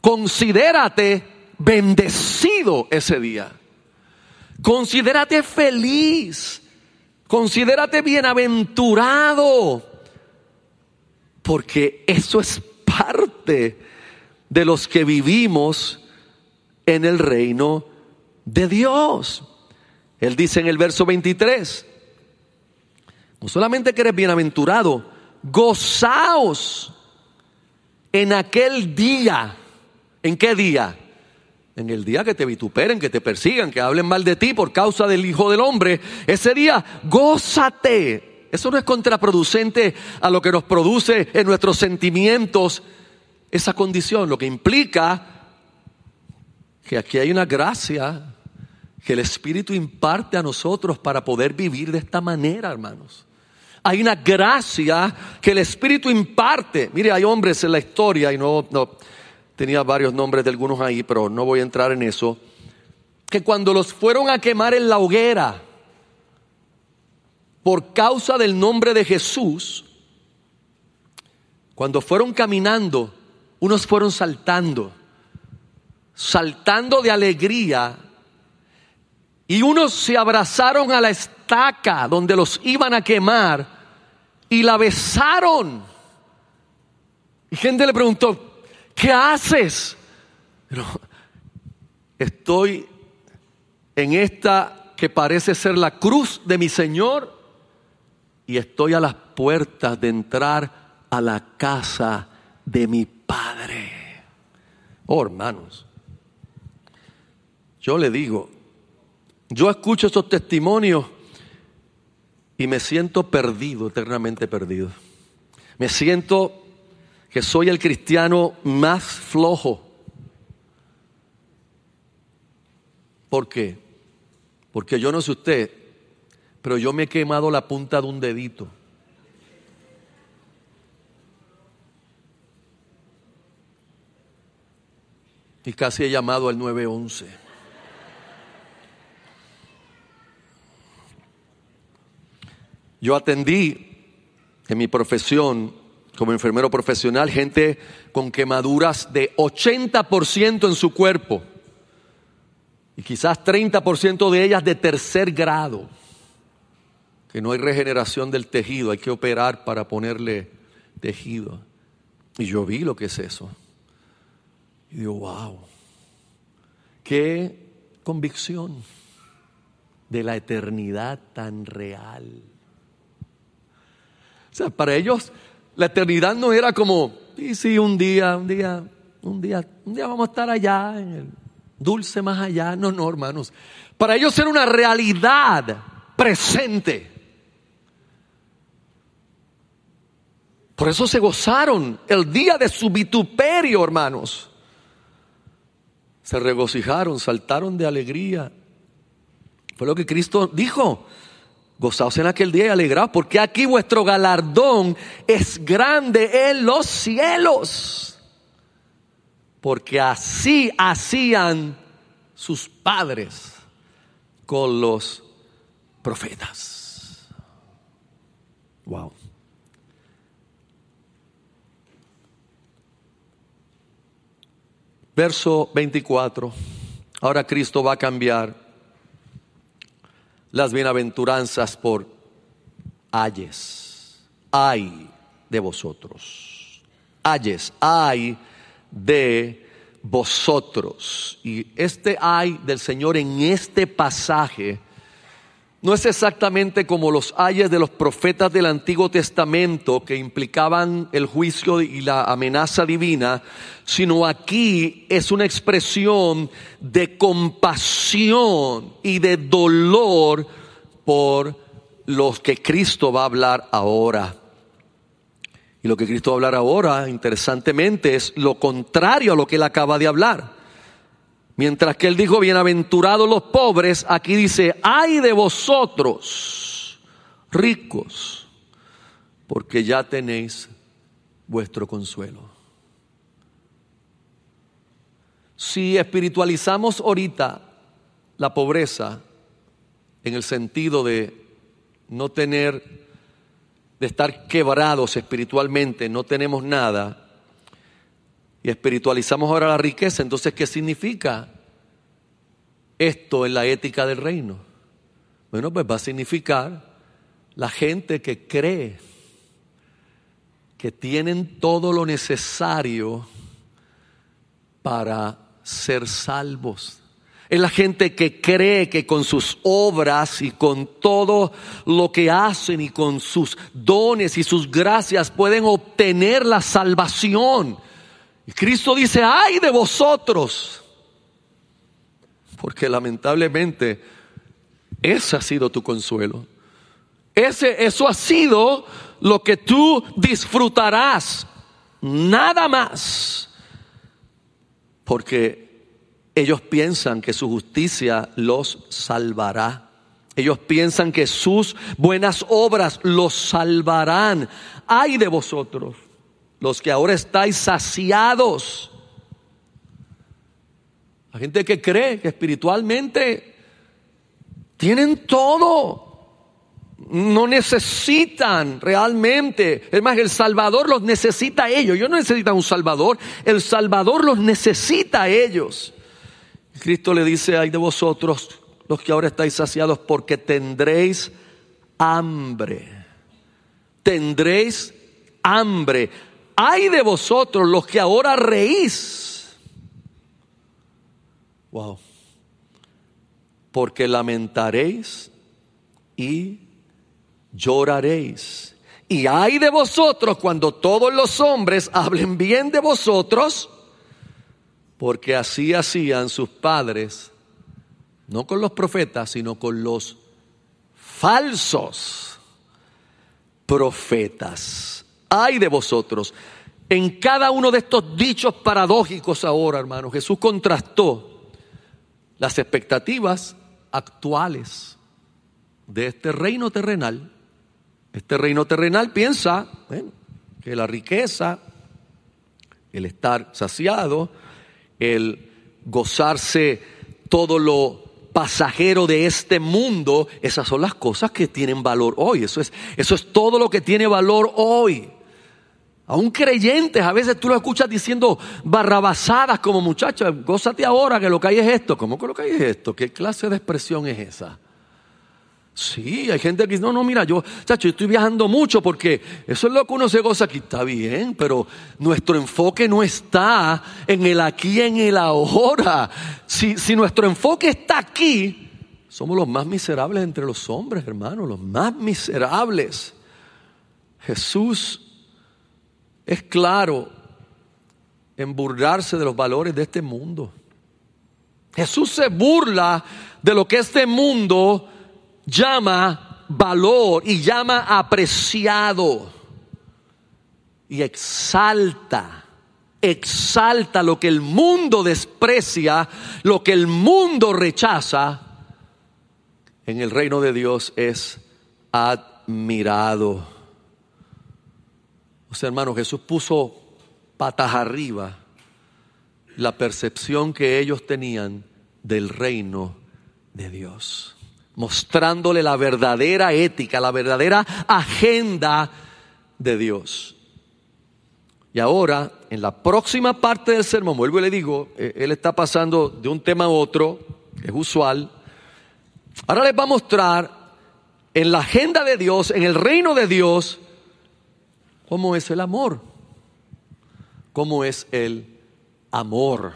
considérate bendecido ese día, considérate feliz, considérate bienaventurado, porque eso es parte de los que vivimos en el reino de Dios. Él dice en el verso 23, no solamente que eres bienaventurado, gozaos en aquel día. ¿En qué día? En el día que te vituperen, que te persigan, que hablen mal de ti por causa del Hijo del Hombre. Ese día, gózate. Eso no es contraproducente a lo que nos produce en nuestros sentimientos esa condición. Lo que implica que aquí hay una gracia que el Espíritu imparte a nosotros para poder vivir de esta manera, hermanos. Hay una gracia que el Espíritu imparte. Mire, hay hombres en la historia, y no, tenía varios nombres de algunos ahí, pero no voy a entrar en eso, que cuando los fueron a quemar en la hoguera, por causa del nombre de Jesús, cuando fueron caminando, unos fueron saltando saltando de alegría, y unos se abrazaron a la estaca donde los iban a quemar y la besaron. Y gente le preguntó, ¿qué haces? Estoy en esta que parece ser la cruz de mi Señor y estoy a las puertas de entrar a la casa de mi Padre. Oh, hermanos, yo le digo, yo escucho esos testimonios y me siento perdido, eternamente perdido. Me siento que soy el cristiano más flojo. ¿Por qué? Porque yo no sé usted, pero yo me he quemado la punta de un dedito. Y casi he llamado al 911. Yo atendí en mi profesión como enfermero profesional gente con quemaduras de 80% en su cuerpo y quizás 30% de ellas de tercer grado, que no hay regeneración del tejido, hay que operar para ponerle tejido. Y yo vi lo que es eso. Y digo, wow, qué convicción de la eternidad tan real. Sea, para ellos la eternidad no era como, sí, sí, un día, un día, un día, un día vamos a estar allá en el dulce más allá. No, no, hermanos. Para ellos era una realidad presente. Por eso se gozaron el día de su vituperio, hermanos. Se regocijaron, saltaron de alegría. Fue lo que Cristo dijo. Gozaos en aquel día y alegraos, porque aquí vuestro galardón es grande en los cielos. Porque así hacían sus padres con los profetas. Wow. Verso 24. Ahora Cristo va a cambiar las bienaventuranzas por ayes. Ay de vosotros. Ayes, ay de vosotros. Y este ay del Señor en este pasaje no es exactamente como los ayes de los profetas del Antiguo Testamento que implicaban el juicio y la amenaza divina, sino aquí es una expresión de compasión y de dolor por los que Cristo va a hablar ahora. Y lo que Cristo va a hablar ahora, interesantemente, es lo contrario a lo que él acaba de hablar. Mientras que él dijo, bienaventurados los pobres, aquí dice, ay de vosotros, ricos, porque ya tenéis vuestro consuelo. Si espiritualizamos ahorita la pobreza en el sentido de no tener, de estar quebrados espiritualmente, no tenemos nada, y espiritualizamos ahora la riqueza, entonces ¿qué significa esto en la ética del reino? Bueno, pues va a significar la gente que cree que tienen todo lo necesario para ser salvos. Es la gente que cree que con sus obras y con todo lo que hacen y con sus dones y sus gracias pueden obtener la salvación. Y Cristo dice, ay de vosotros. Porque lamentablemente ese ha sido tu consuelo. Ese, eso ha sido lo que tú disfrutarás. Nada más. Porque ellos piensan que su justicia los salvará. Ellos piensan que sus buenas obras los salvarán. Ay de vosotros los que ahora estáis saciados. La gente que cree que espiritualmente tienen todo. No necesitan realmente. Es más, el Salvador los necesita a ellos. Yo no necesito un Salvador. El Salvador los necesita a ellos. Cristo le dice, ay de vosotros, los que ahora estáis saciados, porque tendréis hambre. Tendréis hambre. Ay de vosotros los que ahora reís. Wow. Porque lamentaréis y lloraréis. Y ay de vosotros cuando todos los hombres hablen bien de vosotros, porque así hacían sus padres, no con los profetas, sino con los falsos profetas ay de vosotros. En cada uno de estos dichos paradójicos ahora, hermano, Jesús contrastó las expectativas actuales de este reino terrenal. Este reino terrenal piensa que la riqueza, el estar saciado, el gozarse todo lo pasajero de este mundo, esas son las cosas que tienen valor hoy. Eso es, eso es todo lo que tiene valor hoy. Aún creyentes, a veces tú lo escuchas diciendo barrabasadas como muchachos, gózate ahora que lo que hay es esto. ¿Cómo que lo que hay es esto? ¿Qué clase de expresión es esa? Sí, hay gente que dice, no, no, mira, yo, chacho, yo estoy viajando mucho porque eso es lo que uno se goza aquí, está bien, pero nuestro enfoque no está en el aquí, en el ahora. Si, si nuestro enfoque está aquí, somos los más miserables entre los hombres, hermanos, los más miserables. Jesús es claro en burlarse de los valores de este mundo. Jesús se burla de lo que este mundo llama valor y llama apreciado y exalta, exalta lo que el mundo desprecia, lo que el mundo rechaza, en el reino de Dios es admirado. Sea, hermano, Jesús puso patas arriba la percepción que ellos tenían del reino de Dios, mostrándole la verdadera ética, la verdadera agenda de Dios. Y ahora, en la próxima parte del sermón, vuelvo y le digo, eh, él está pasando de un tema a otro, es usual. Ahora les va a mostrar en la agenda de Dios, en el reino de Dios, cómo es el amor. Cómo es el amor.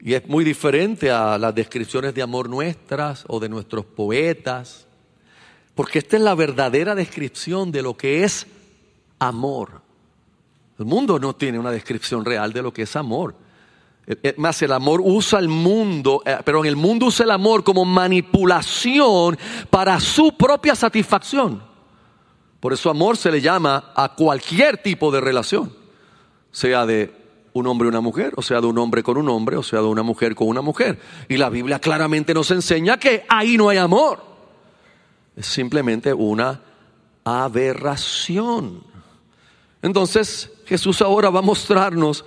Y es muy diferente a las descripciones de amor nuestras o de nuestros poetas, porque esta es la verdadera descripción de lo que es amor. El mundo no tiene una descripción real de lo que es amor. Más, el amor usa el mundo, eh, pero en el mundo usa el amor como manipulación para su propia satisfacción. Por eso amor se le llama a cualquier tipo de relación, sea de un hombre y una mujer, o sea, de un hombre con un hombre, o sea, de una mujer con una mujer. Y la Biblia claramente nos enseña que ahí no hay amor. Es simplemente una aberración. Entonces, Jesús ahora va a mostrarnos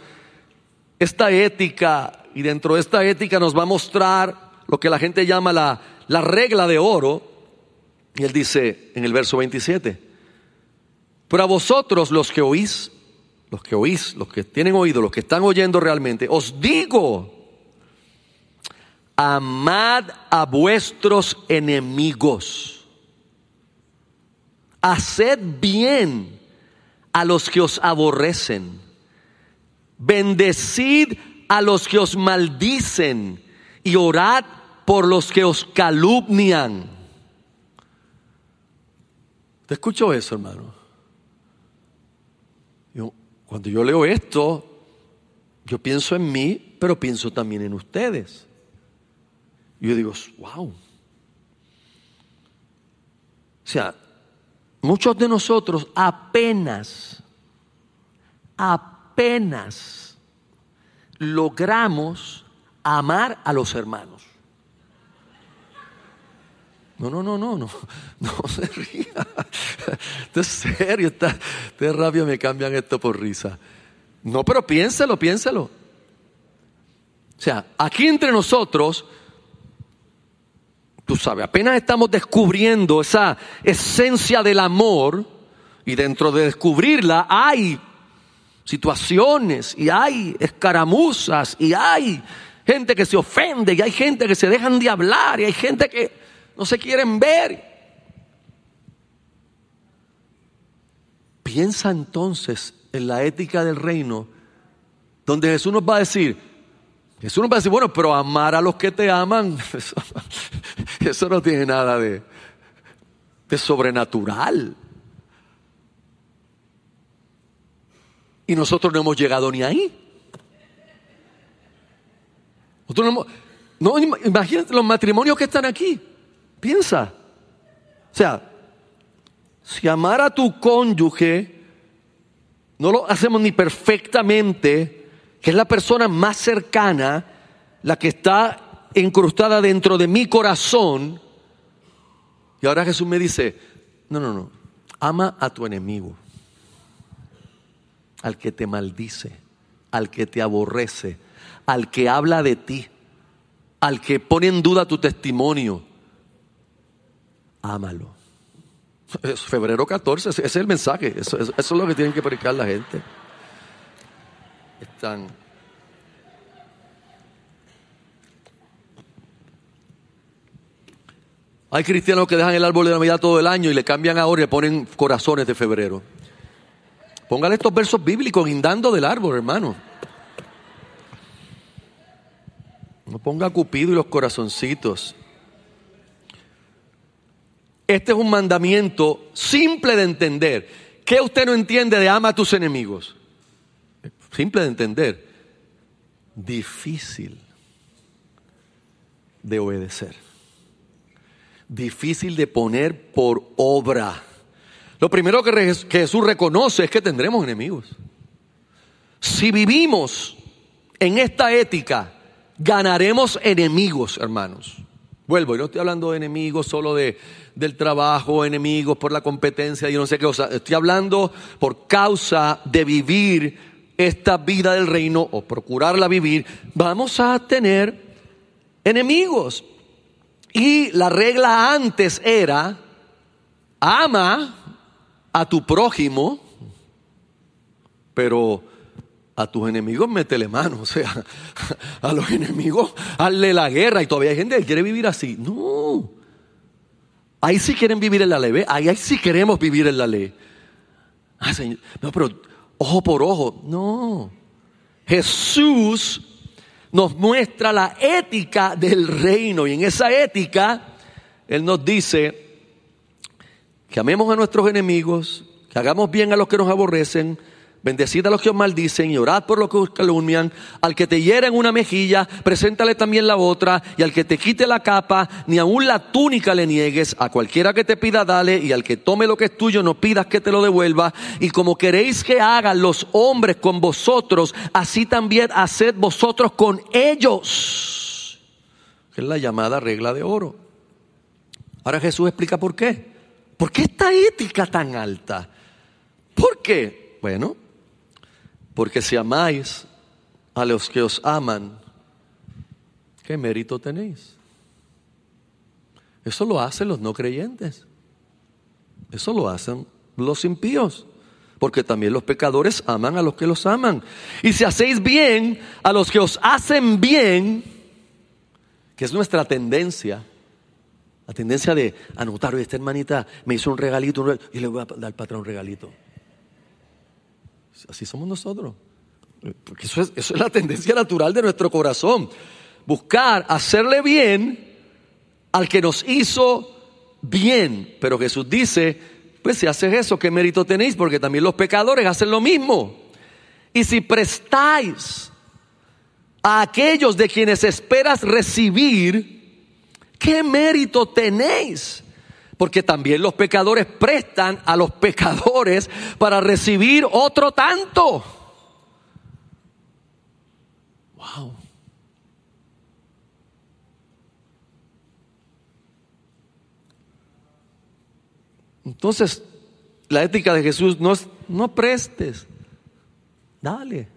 esta ética y dentro de esta ética nos va a mostrar lo que la gente llama la, la regla de oro. Y él dice en el verso 27, pero a vosotros los que oís los que oís, los que tienen oído, los que están oyendo realmente, os digo, amad a vuestros enemigos, haced bien a los que os aborrecen, bendecid a los que os maldicen y orad por los que os calumnian. ¿Te escucho eso, hermano? Cuando yo leo esto, yo pienso en mí, pero pienso también en ustedes. Yo digo, wow. O sea, muchos de nosotros apenas, apenas logramos amar a los hermanos. No, no, no, no, no, no se ría. Esto es serio, está, de rabia me cambian esto por risa. No, pero piénselo, piénselo. O sea, aquí entre nosotros, tú sabes, apenas estamos descubriendo esa esencia del amor y dentro de descubrirla hay situaciones y hay escaramuzas y hay gente que se ofende y hay gente que se dejan de hablar y hay gente que no se quieren ver. Piensa entonces en la ética del reino, donde Jesús nos va a decir, Jesús nos va a decir, bueno, pero amar a los que te aman, eso, no tiene nada de, sobrenatural. Y nosotros no hemos llegado ni ahí. Nosotros no, no imagínate los matrimonios que están aquí. Piensa. O sea, si amar a tu cónyuge no lo hacemos ni perfectamente, que es la persona más cercana, la que está incrustada dentro de mi corazón, y ahora Jesús me dice, no, no, no, ama a tu enemigo, al que te maldice, al que te aborrece, al que habla de ti, al que pone en duda tu testimonio, ámalo. Es febrero 14, ese es el mensaje, eso, es lo que tienen que predicar la gente. Están. Hay cristianos que dejan el árbol de Navidad todo el año y le cambian ahora y le ponen corazones de febrero. Póngale estos versos bíblicos guindando del árbol, hermano. No ponga Cupido y los corazoncitos. Este es un mandamiento simple de entender. ¿Qué usted no entiende de ama a tus enemigos? Simple de entender. Difícil de obedecer. Difícil de poner por obra. Lo primero que Jesús reconoce es que tendremos enemigos. Si vivimos en esta ética, ganaremos enemigos, hermanos. Vuelvo, y no estoy hablando de enemigos solo de, del trabajo, enemigos por la competencia y no sé qué cosa. Estoy hablando por causa de vivir esta vida del reino o procurarla vivir. Vamos a tener enemigos. Y la regla antes era, ama a tu prójimo pero a tus enemigos métele mano, o sea, a los enemigos hazle la guerra y todavía hay gente que quiere vivir así. No, ahí sí quieren vivir en la ley, ahí, ahí sí queremos vivir en la ley. Ah, señor, no, pero ojo por ojo, no. Jesús nos muestra la ética del reino y en esa ética Él nos dice que amemos a nuestros enemigos, que hagamos bien a los que nos aborrecen, Bendecid a los que os maldicen y orad por los que os calumnian. Al que te hiera en una mejilla, preséntale también la otra. Y al que te quite la capa, ni aun la túnica le niegues. A cualquiera que te pida, dale. Y al que tome lo que es tuyo, no pidas que te lo devuelva. Y como queréis que hagan los hombres con vosotros, así también haced vosotros con ellos. Es la llamada regla de oro. Ahora Jesús explica por qué. ¿Por qué esta ética tan alta? ¿Por qué? Bueno, porque si amáis a los que os aman, ¿qué mérito tenéis? Eso lo hacen los no creyentes. Eso lo hacen los impíos. Porque también los pecadores aman a los que los aman. Y si hacéis bien a los que os hacen bien, que es nuestra tendencia, la tendencia de anotar, esta hermanita me hizo un regalito, y le voy a dar al patrón un regalito. Así somos nosotros. Porque eso es, la tendencia natural de nuestro corazón. Buscar hacerle bien al que nos hizo bien. Pero Jesús dice, pues si haces eso, ¿qué mérito tenéis? Porque también los pecadores hacen lo mismo. Y si prestáis a aquellos de quienes esperas recibir, ¿qué mérito tenéis? Porque también los pecadores prestan a los pecadores para recibir otro tanto. Wow. Entonces, la ética de Jesús no es, no prestes, dale.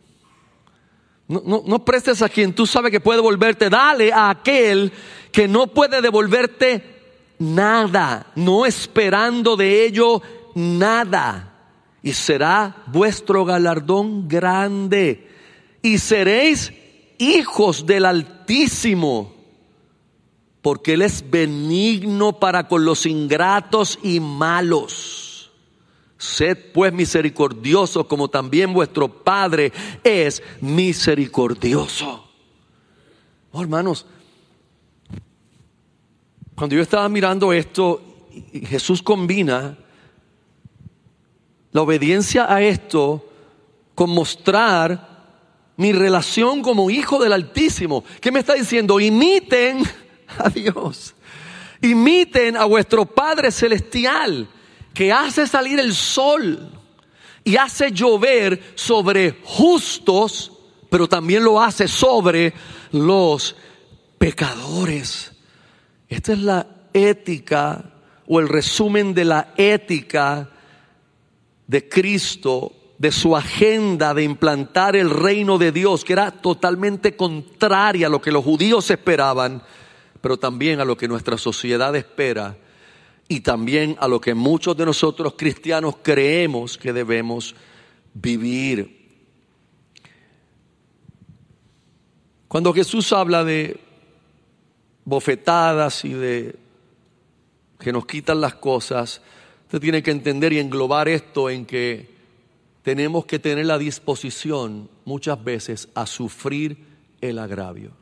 No, no, no, prestes a quien tú sabes que puede devolverte, dale a aquel que no puede devolverte nada, no esperando de ello nada. Y será vuestro galardón grande. Y seréis hijos del Altísimo, porque Él es benigno para con los ingratos y malos. Sed pues misericordiosos como también vuestro Padre es misericordioso. Oh, hermanos, cuando yo estaba mirando esto, Jesús combina la obediencia a esto con mostrar mi relación como hijo del Altísimo. ¿Qué me está diciendo? Imiten a Dios. Imiten a vuestro Padre Celestial, que hace salir el sol y hace llover sobre justos, pero también lo hace sobre los pecadores. Esta es la ética o el resumen de la ética de Cristo, de su agenda de implantar el reino de Dios, que era totalmente contraria a lo que los judíos esperaban, pero también a lo que nuestra sociedad espera y también a lo que muchos de nosotros cristianos creemos que debemos vivir. Cuando Jesús habla de bofetadas y de que nos quitan las cosas, usted tiene que entender y englobar esto en que tenemos que tener la disposición muchas veces a sufrir el agravio,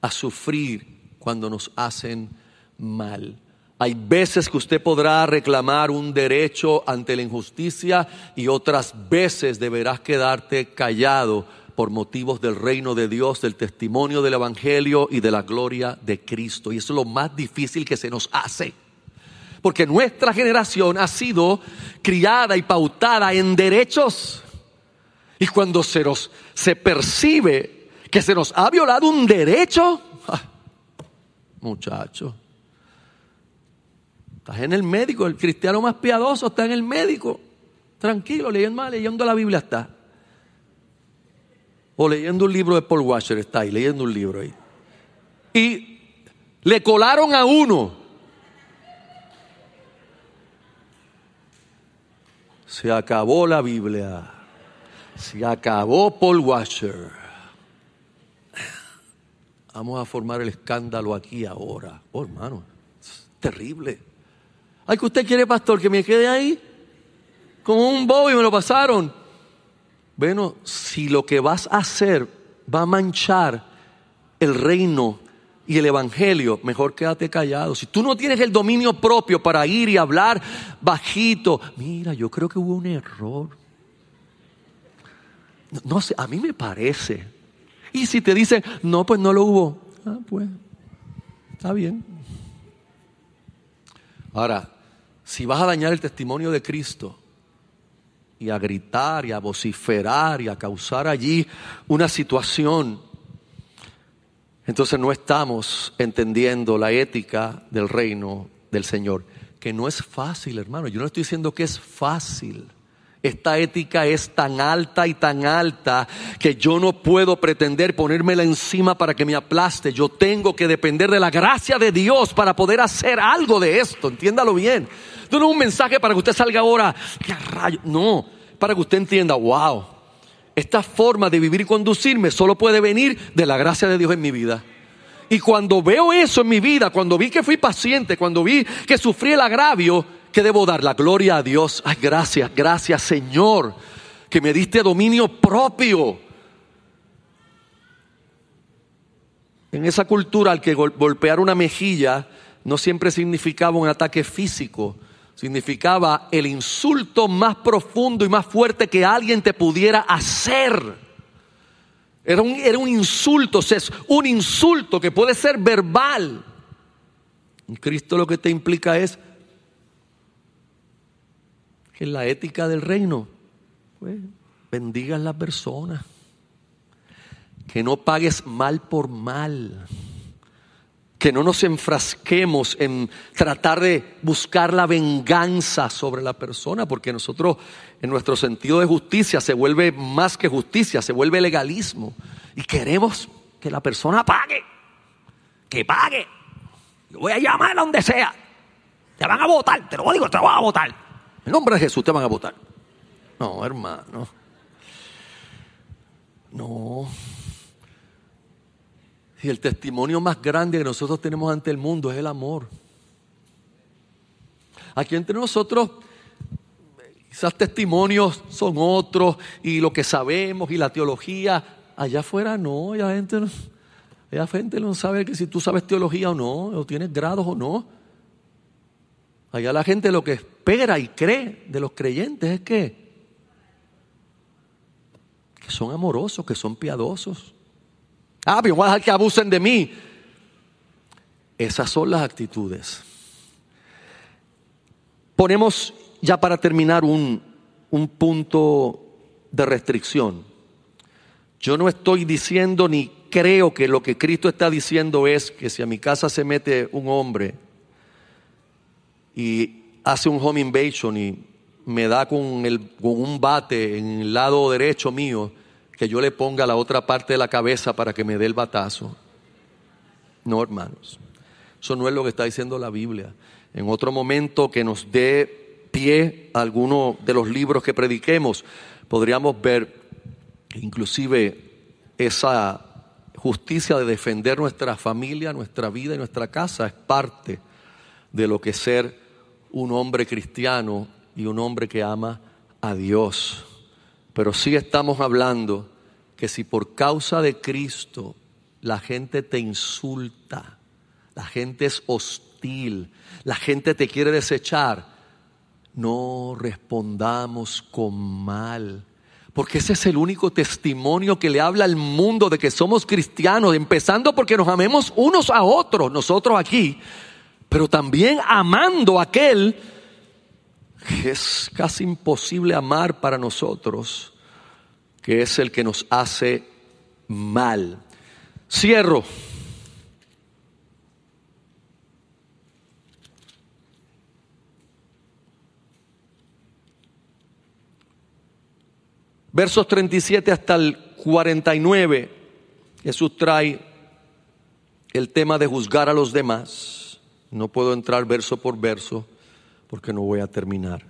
a sufrir cuando nos hacen mal. Hay veces que usted podrá reclamar un derecho ante la injusticia y otras veces deberás quedarte callado por motivos del reino de Dios, del testimonio del Evangelio y de la gloria de Cristo. Y eso es lo más difícil que se nos hace. Porque nuestra generación ha sido criada y pautada en derechos. Y cuando se nos se percibe que se nos ha violado un derecho, muchacho, estás en el médico, el cristiano más piadoso está en el médico, tranquilo, leyendo, leyendo la Biblia está. O leyendo un libro de Paul Washer, está ahí, leyendo un libro ahí. Y le colaron a uno. Se acabó la Biblia. Se acabó Paul Washer. Vamos a formar el escándalo aquí ahora. Oh, hermano, es terrible. Ay, que usted quiere, pastor, que me quede ahí como un bobo y me lo pasaron. Bueno, si lo que vas a hacer va a manchar el reino y el evangelio, mejor quédate callado. Si tú no tienes el dominio propio para ir y hablar bajito, mira, yo creo que hubo un error. No, sé, a mí me parece. Y si te dicen, no, pues no lo hubo, ah, pues, está bien. Ahora, si vas a dañar el testimonio de Cristo y a gritar y a vociferar y a causar allí una situación, entonces no estamos entendiendo la ética del reino del Señor, que no es fácil, hermano. Yo no estoy diciendo que es fácil. Esta ética es tan alta y tan alta que yo no puedo pretender ponérmela encima para que me aplaste. Yo tengo que depender de la gracia de Dios para poder hacer algo de esto. Entiéndalo bien. No es un mensaje para que usted salga ahora. ¿Qué rayo? No, para que usted entienda, wow, esta forma de vivir y conducirme solo puede venir de la gracia de Dios en mi vida. Y cuando veo eso en mi vida, cuando vi que fui paciente, cuando vi que sufrí el agravio, ¿Qué debo dar? La gloria a Dios. Ay, gracias, gracias Señor, que me diste dominio propio. En esa cultura, al que golpear una mejilla no siempre significaba un ataque físico, significaba el insulto más profundo y más fuerte que alguien te pudiera hacer. Era un, era un insulto, es un insulto que puede ser verbal. En Cristo lo que te implica es en la ética del reino, pues, bendigas la persona. Que no pagues mal por mal. Que no nos enfrasquemos en tratar de buscar la venganza sobre la persona, porque nosotros, en nuestro sentido de justicia, se vuelve más que justicia, se vuelve legalismo. Y queremos que la persona pague, que pague. Yo voy a llamar a donde sea. Te van a votar, te lo digo, te van a votar. En nombre de Jesús te van a votar. No, hermano. No. Y el testimonio más grande que nosotros tenemos ante el mundo es el amor. Aquí entre nosotros, quizás testimonios son otros y lo que sabemos y la teología. Allá afuera no, allá gente, allá gente no sabe que si tú sabes teología o no, o tienes grados o no. Allá la gente lo que espera y cree de los creyentes es que, son amorosos, que son piadosos. Ah, pero voy a dejar que abusen de mí. Esas son las actitudes. Ponemos ya para terminar un, un punto de restricción. Yo no estoy diciendo ni creo que lo que Cristo está diciendo es que si a mi casa se mete un hombre y hace un home invasion y me da con, el, con un bate en el lado derecho mío, que yo le ponga la otra parte de la cabeza para que me dé el batazo. No, hermanos. Eso no es lo que está diciendo la Biblia. En otro momento que nos dé pie a alguno de los libros que prediquemos, podríamos ver inclusive esa justicia de defender nuestra familia, nuestra vida y nuestra casa es parte de lo que ser un hombre cristiano y un hombre que ama a Dios. Pero sí estamos hablando que si por causa de Cristo la gente te insulta, la gente es hostil, la gente te quiere desechar, no respondamos con mal. Porque ese es el único testimonio que le habla al mundo de que somos cristianos, empezando porque nos amemos unos a otros, nosotros aquí, pero también amando a aquel que es casi imposible amar para nosotros, que es el que nos hace mal. Cierro. Versos 37 hasta el 49, Jesús trae el tema de juzgar a los demás. No puedo entrar verso por verso porque no voy a terminar.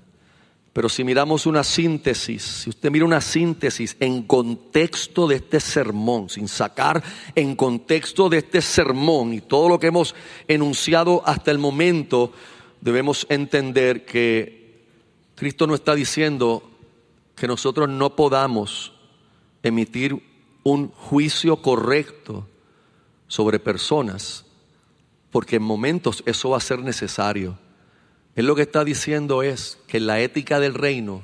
Pero si miramos una síntesis, si usted mira una síntesis en contexto de este sermón, sin sacar en contexto de este sermón y todo lo que hemos enunciado hasta el momento, debemos entender que Cristo no está diciendo que nosotros no podamos emitir un juicio correcto sobre personas, porque en momentos eso va a ser necesario. Él lo que está diciendo es que en la ética del reino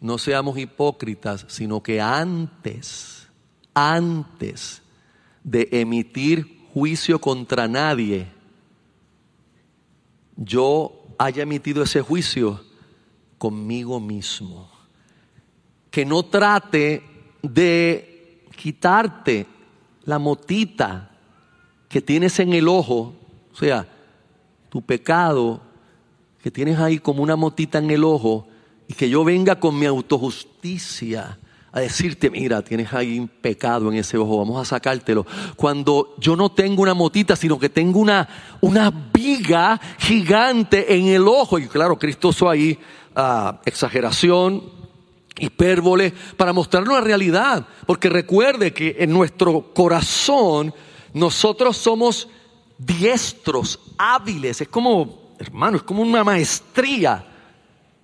no seamos hipócritas, sino que antes, antes de emitir juicio contra nadie, yo haya emitido ese juicio conmigo mismo. Que no trate de quitarte la motita que tienes en el ojo, o sea, tu pecado que tienes ahí como una motita en el ojo y que yo venga con mi autojusticia a decirte, mira, tienes ahí un pecado en ese ojo, vamos a sacártelo. Cuando yo no tengo una motita, sino que tengo una, una viga gigante en el ojo. Y claro, Cristo usó ahí ah, exageración, hipérbole, para mostrarnos la realidad. Porque recuerde que en nuestro corazón nosotros somos diestros, hábiles. Es como hermano, es como una maestría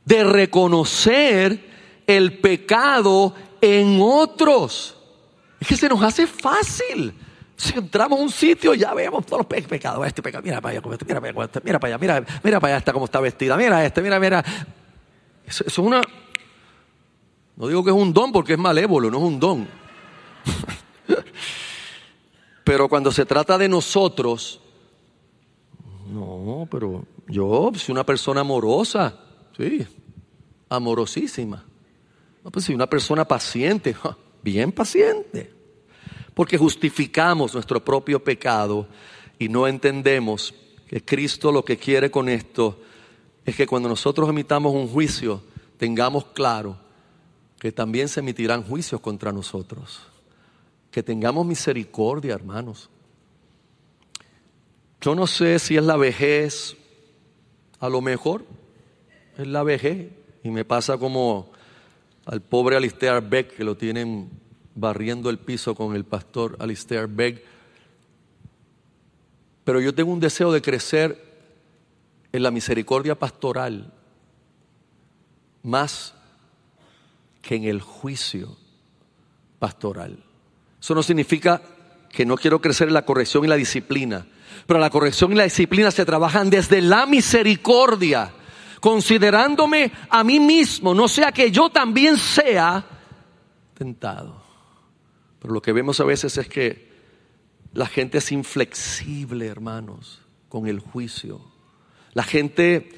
de reconocer el pecado en otros. Es que se nos hace fácil. Si entramos a un sitio, ya vemos todos los pecados. Este pecado, mira para allá, este, mira para allá, este, mira para allá, mira, mira para allá, está como está vestida, mira este, mira, mira. Eso, eso, es una. No digo que es un don porque es malévolo, no es un don. Pero cuando se trata de nosotros, no, pero yo soy una persona amorosa, sí, amorosísima. No, pues soy una persona paciente, bien paciente. Porque justificamos nuestro propio pecado y no entendemos que Cristo lo que quiere con esto es que cuando nosotros emitamos un juicio, tengamos claro que también se emitirán juicios contra nosotros. Que tengamos misericordia, hermanos. Yo no sé si es la vejez, a lo mejor es la vejez, y me pasa como al pobre Alistair Beck, que lo tienen barriendo el piso con el pastor Alistair Beck. Pero yo tengo un deseo de crecer en la misericordia pastoral más que en el juicio pastoral. Eso no significa que no quiero crecer en la corrección y la disciplina, pero la corrección y la disciplina se trabajan desde la misericordia, considerándome a mí mismo, no sea que yo también sea tentado. Pero lo que vemos a veces es que la gente es inflexible, hermanos, con el juicio. La gente,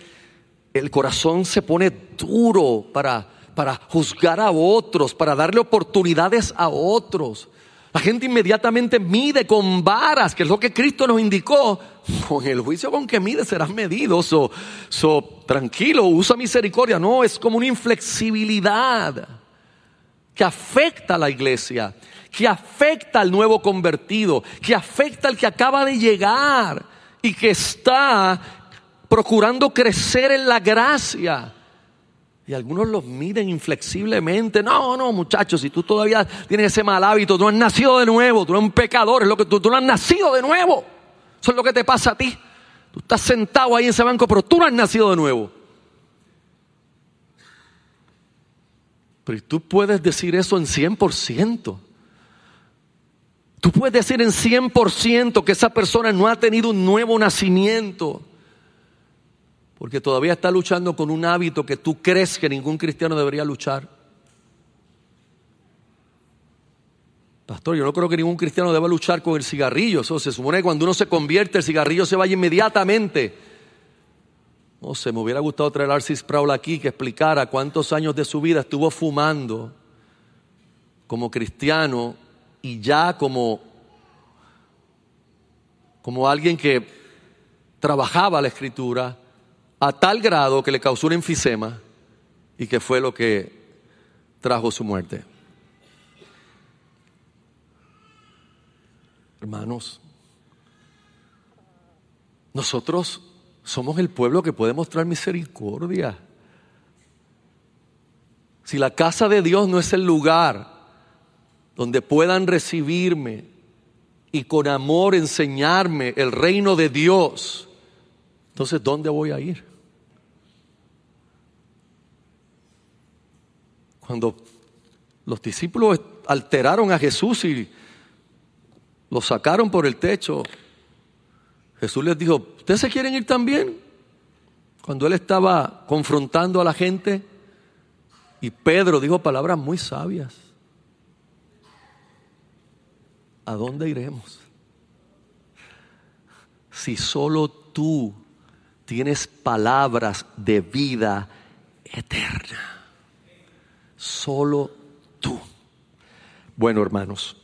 el corazón se pone duro para, para juzgar a otros, para darle oportunidades a otros. La gente inmediatamente mide con varas, que es lo que Cristo nos indicó. Con el juicio con que mide serás medido. So, so, tranquilo, usa misericordia. No, es como una inflexibilidad que afecta a la iglesia, que afecta al nuevo convertido, que afecta al que acaba de llegar y que está procurando crecer en la gracia. Y algunos los miden inflexiblemente. No, no, muchachos, si tú todavía tienes ese mal hábito, tú no has nacido de nuevo, tú eres un pecador, es lo que tú, tú no has nacido de nuevo. Eso es lo que te pasa a ti. Tú estás sentado ahí en ese banco, pero tú no has nacido de nuevo. Pero tú puedes decir eso en 100%. Tú puedes decir en 100% que esa persona no ha tenido un nuevo nacimiento. Porque todavía está luchando con un hábito que tú crees que ningún cristiano debería luchar. Pastor, yo no creo que ningún cristiano deba luchar con el cigarrillo. Eso se supone que cuando uno se convierte, el cigarrillo se vaya inmediatamente. No sé, me hubiera gustado traer a Arcis Prowl aquí que explicara cuántos años de su vida estuvo fumando como cristiano y ya como, como alguien que trabajaba la escritura a tal grado que le causó un enfisema y que fue lo que trajo su muerte. Hermanos, nosotros somos el pueblo que puede mostrar misericordia. si la casa de Dios no es el lugar donde puedan recibirme y con amor enseñarme el reino de Dios, entonces ¿dónde voy a ir? Cuando los discípulos alteraron a Jesús y lo sacaron por el techo, Jesús les dijo, ¿ustedes se quieren ir también? Cuando él estaba confrontando a la gente y Pedro dijo palabras muy sabias. ¿A dónde iremos? Si solo tú tienes palabras de vida eterna. Solo tú. Bueno, hermanos,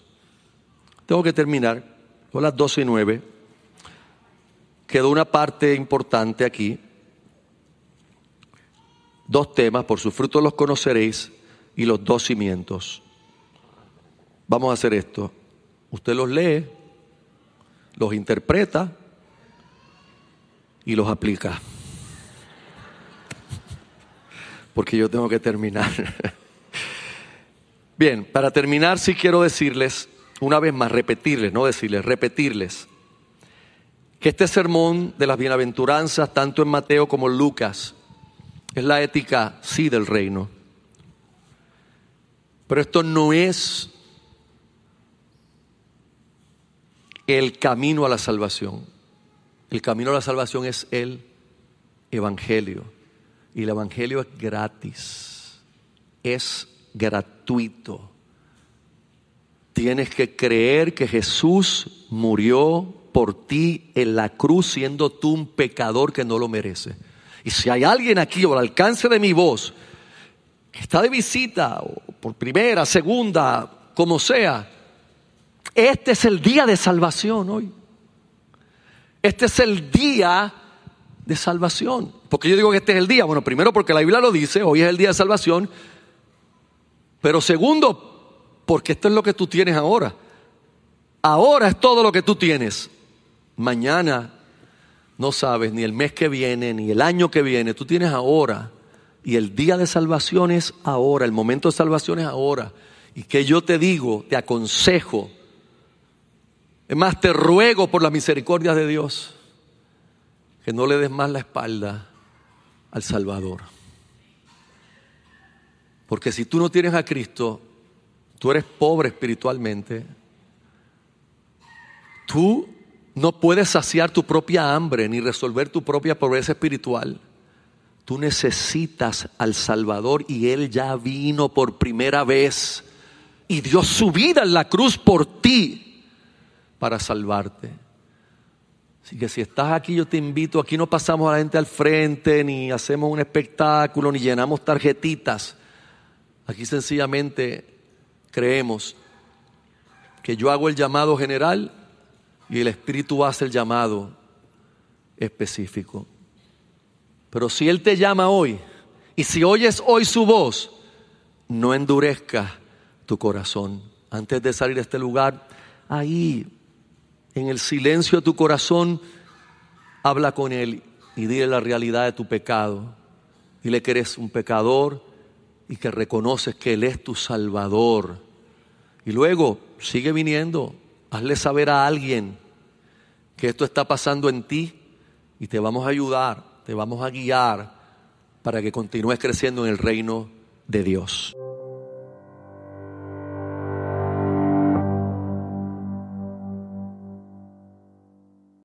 tengo que terminar. Son las 12 y 9. Quedó una parte importante aquí. Dos temas, por sus frutos los conoceréis y los dos cimientos. Vamos a hacer esto. Usted los lee, los interpreta y los aplica. Porque yo tengo que terminar. Bien, para terminar sí quiero decirles, una vez más, repetirles, no decirles, repetirles, que este sermón de las bienaventuranzas, tanto en Mateo como en Lucas, es la ética, sí, del reino. Pero esto no es el camino a la salvación. El camino a la salvación es el Evangelio. Y el Evangelio es gratis. Es gratuito. Tienes que creer que Jesús murió por ti en la cruz siendo tú un pecador que no lo merece. Y si hay alguien aquí al alcance de mi voz que está de visita, o por primera, segunda, como sea, este es el día de salvación hoy. Este es el día de salvación. Porque yo digo que este es el día. Bueno, primero porque la Biblia lo dice, hoy es el día de salvación. Pero segundo, porque esto es lo que tú tienes ahora. Ahora es todo lo que tú tienes. Mañana no sabes ni el mes que viene, ni el año que viene. Tú tienes ahora. Y el día de salvación es ahora. El momento de salvación es ahora. Y que yo te digo, te aconsejo. Es más, te ruego por la misericordia de Dios que no le des más la espalda al Salvador. Porque si tú no tienes a Cristo, tú eres pobre espiritualmente. Tú no puedes saciar tu propia hambre ni resolver tu propia pobreza espiritual. Tú necesitas al Salvador y Él ya vino por primera vez y dio su vida en la cruz por ti para salvarte. Así que si estás aquí, yo te invito. Aquí no pasamos a la gente al frente, ni hacemos un espectáculo, ni llenamos tarjetitas. Aquí sencillamente creemos que yo hago el llamado general y el Espíritu hace el llamado específico. Pero si Él te llama hoy y si oyes hoy su voz, no endurezca tu corazón. Antes de salir de este lugar, ahí, en el silencio de tu corazón, habla con Él y dile la realidad de tu pecado. Dile que eres un pecador y que reconoces que Él es tu Salvador. Y luego sigue viniendo, hazle saber a alguien que esto está pasando en ti y te vamos a ayudar, te vamos a guiar para que continúes creciendo en el reino de Dios.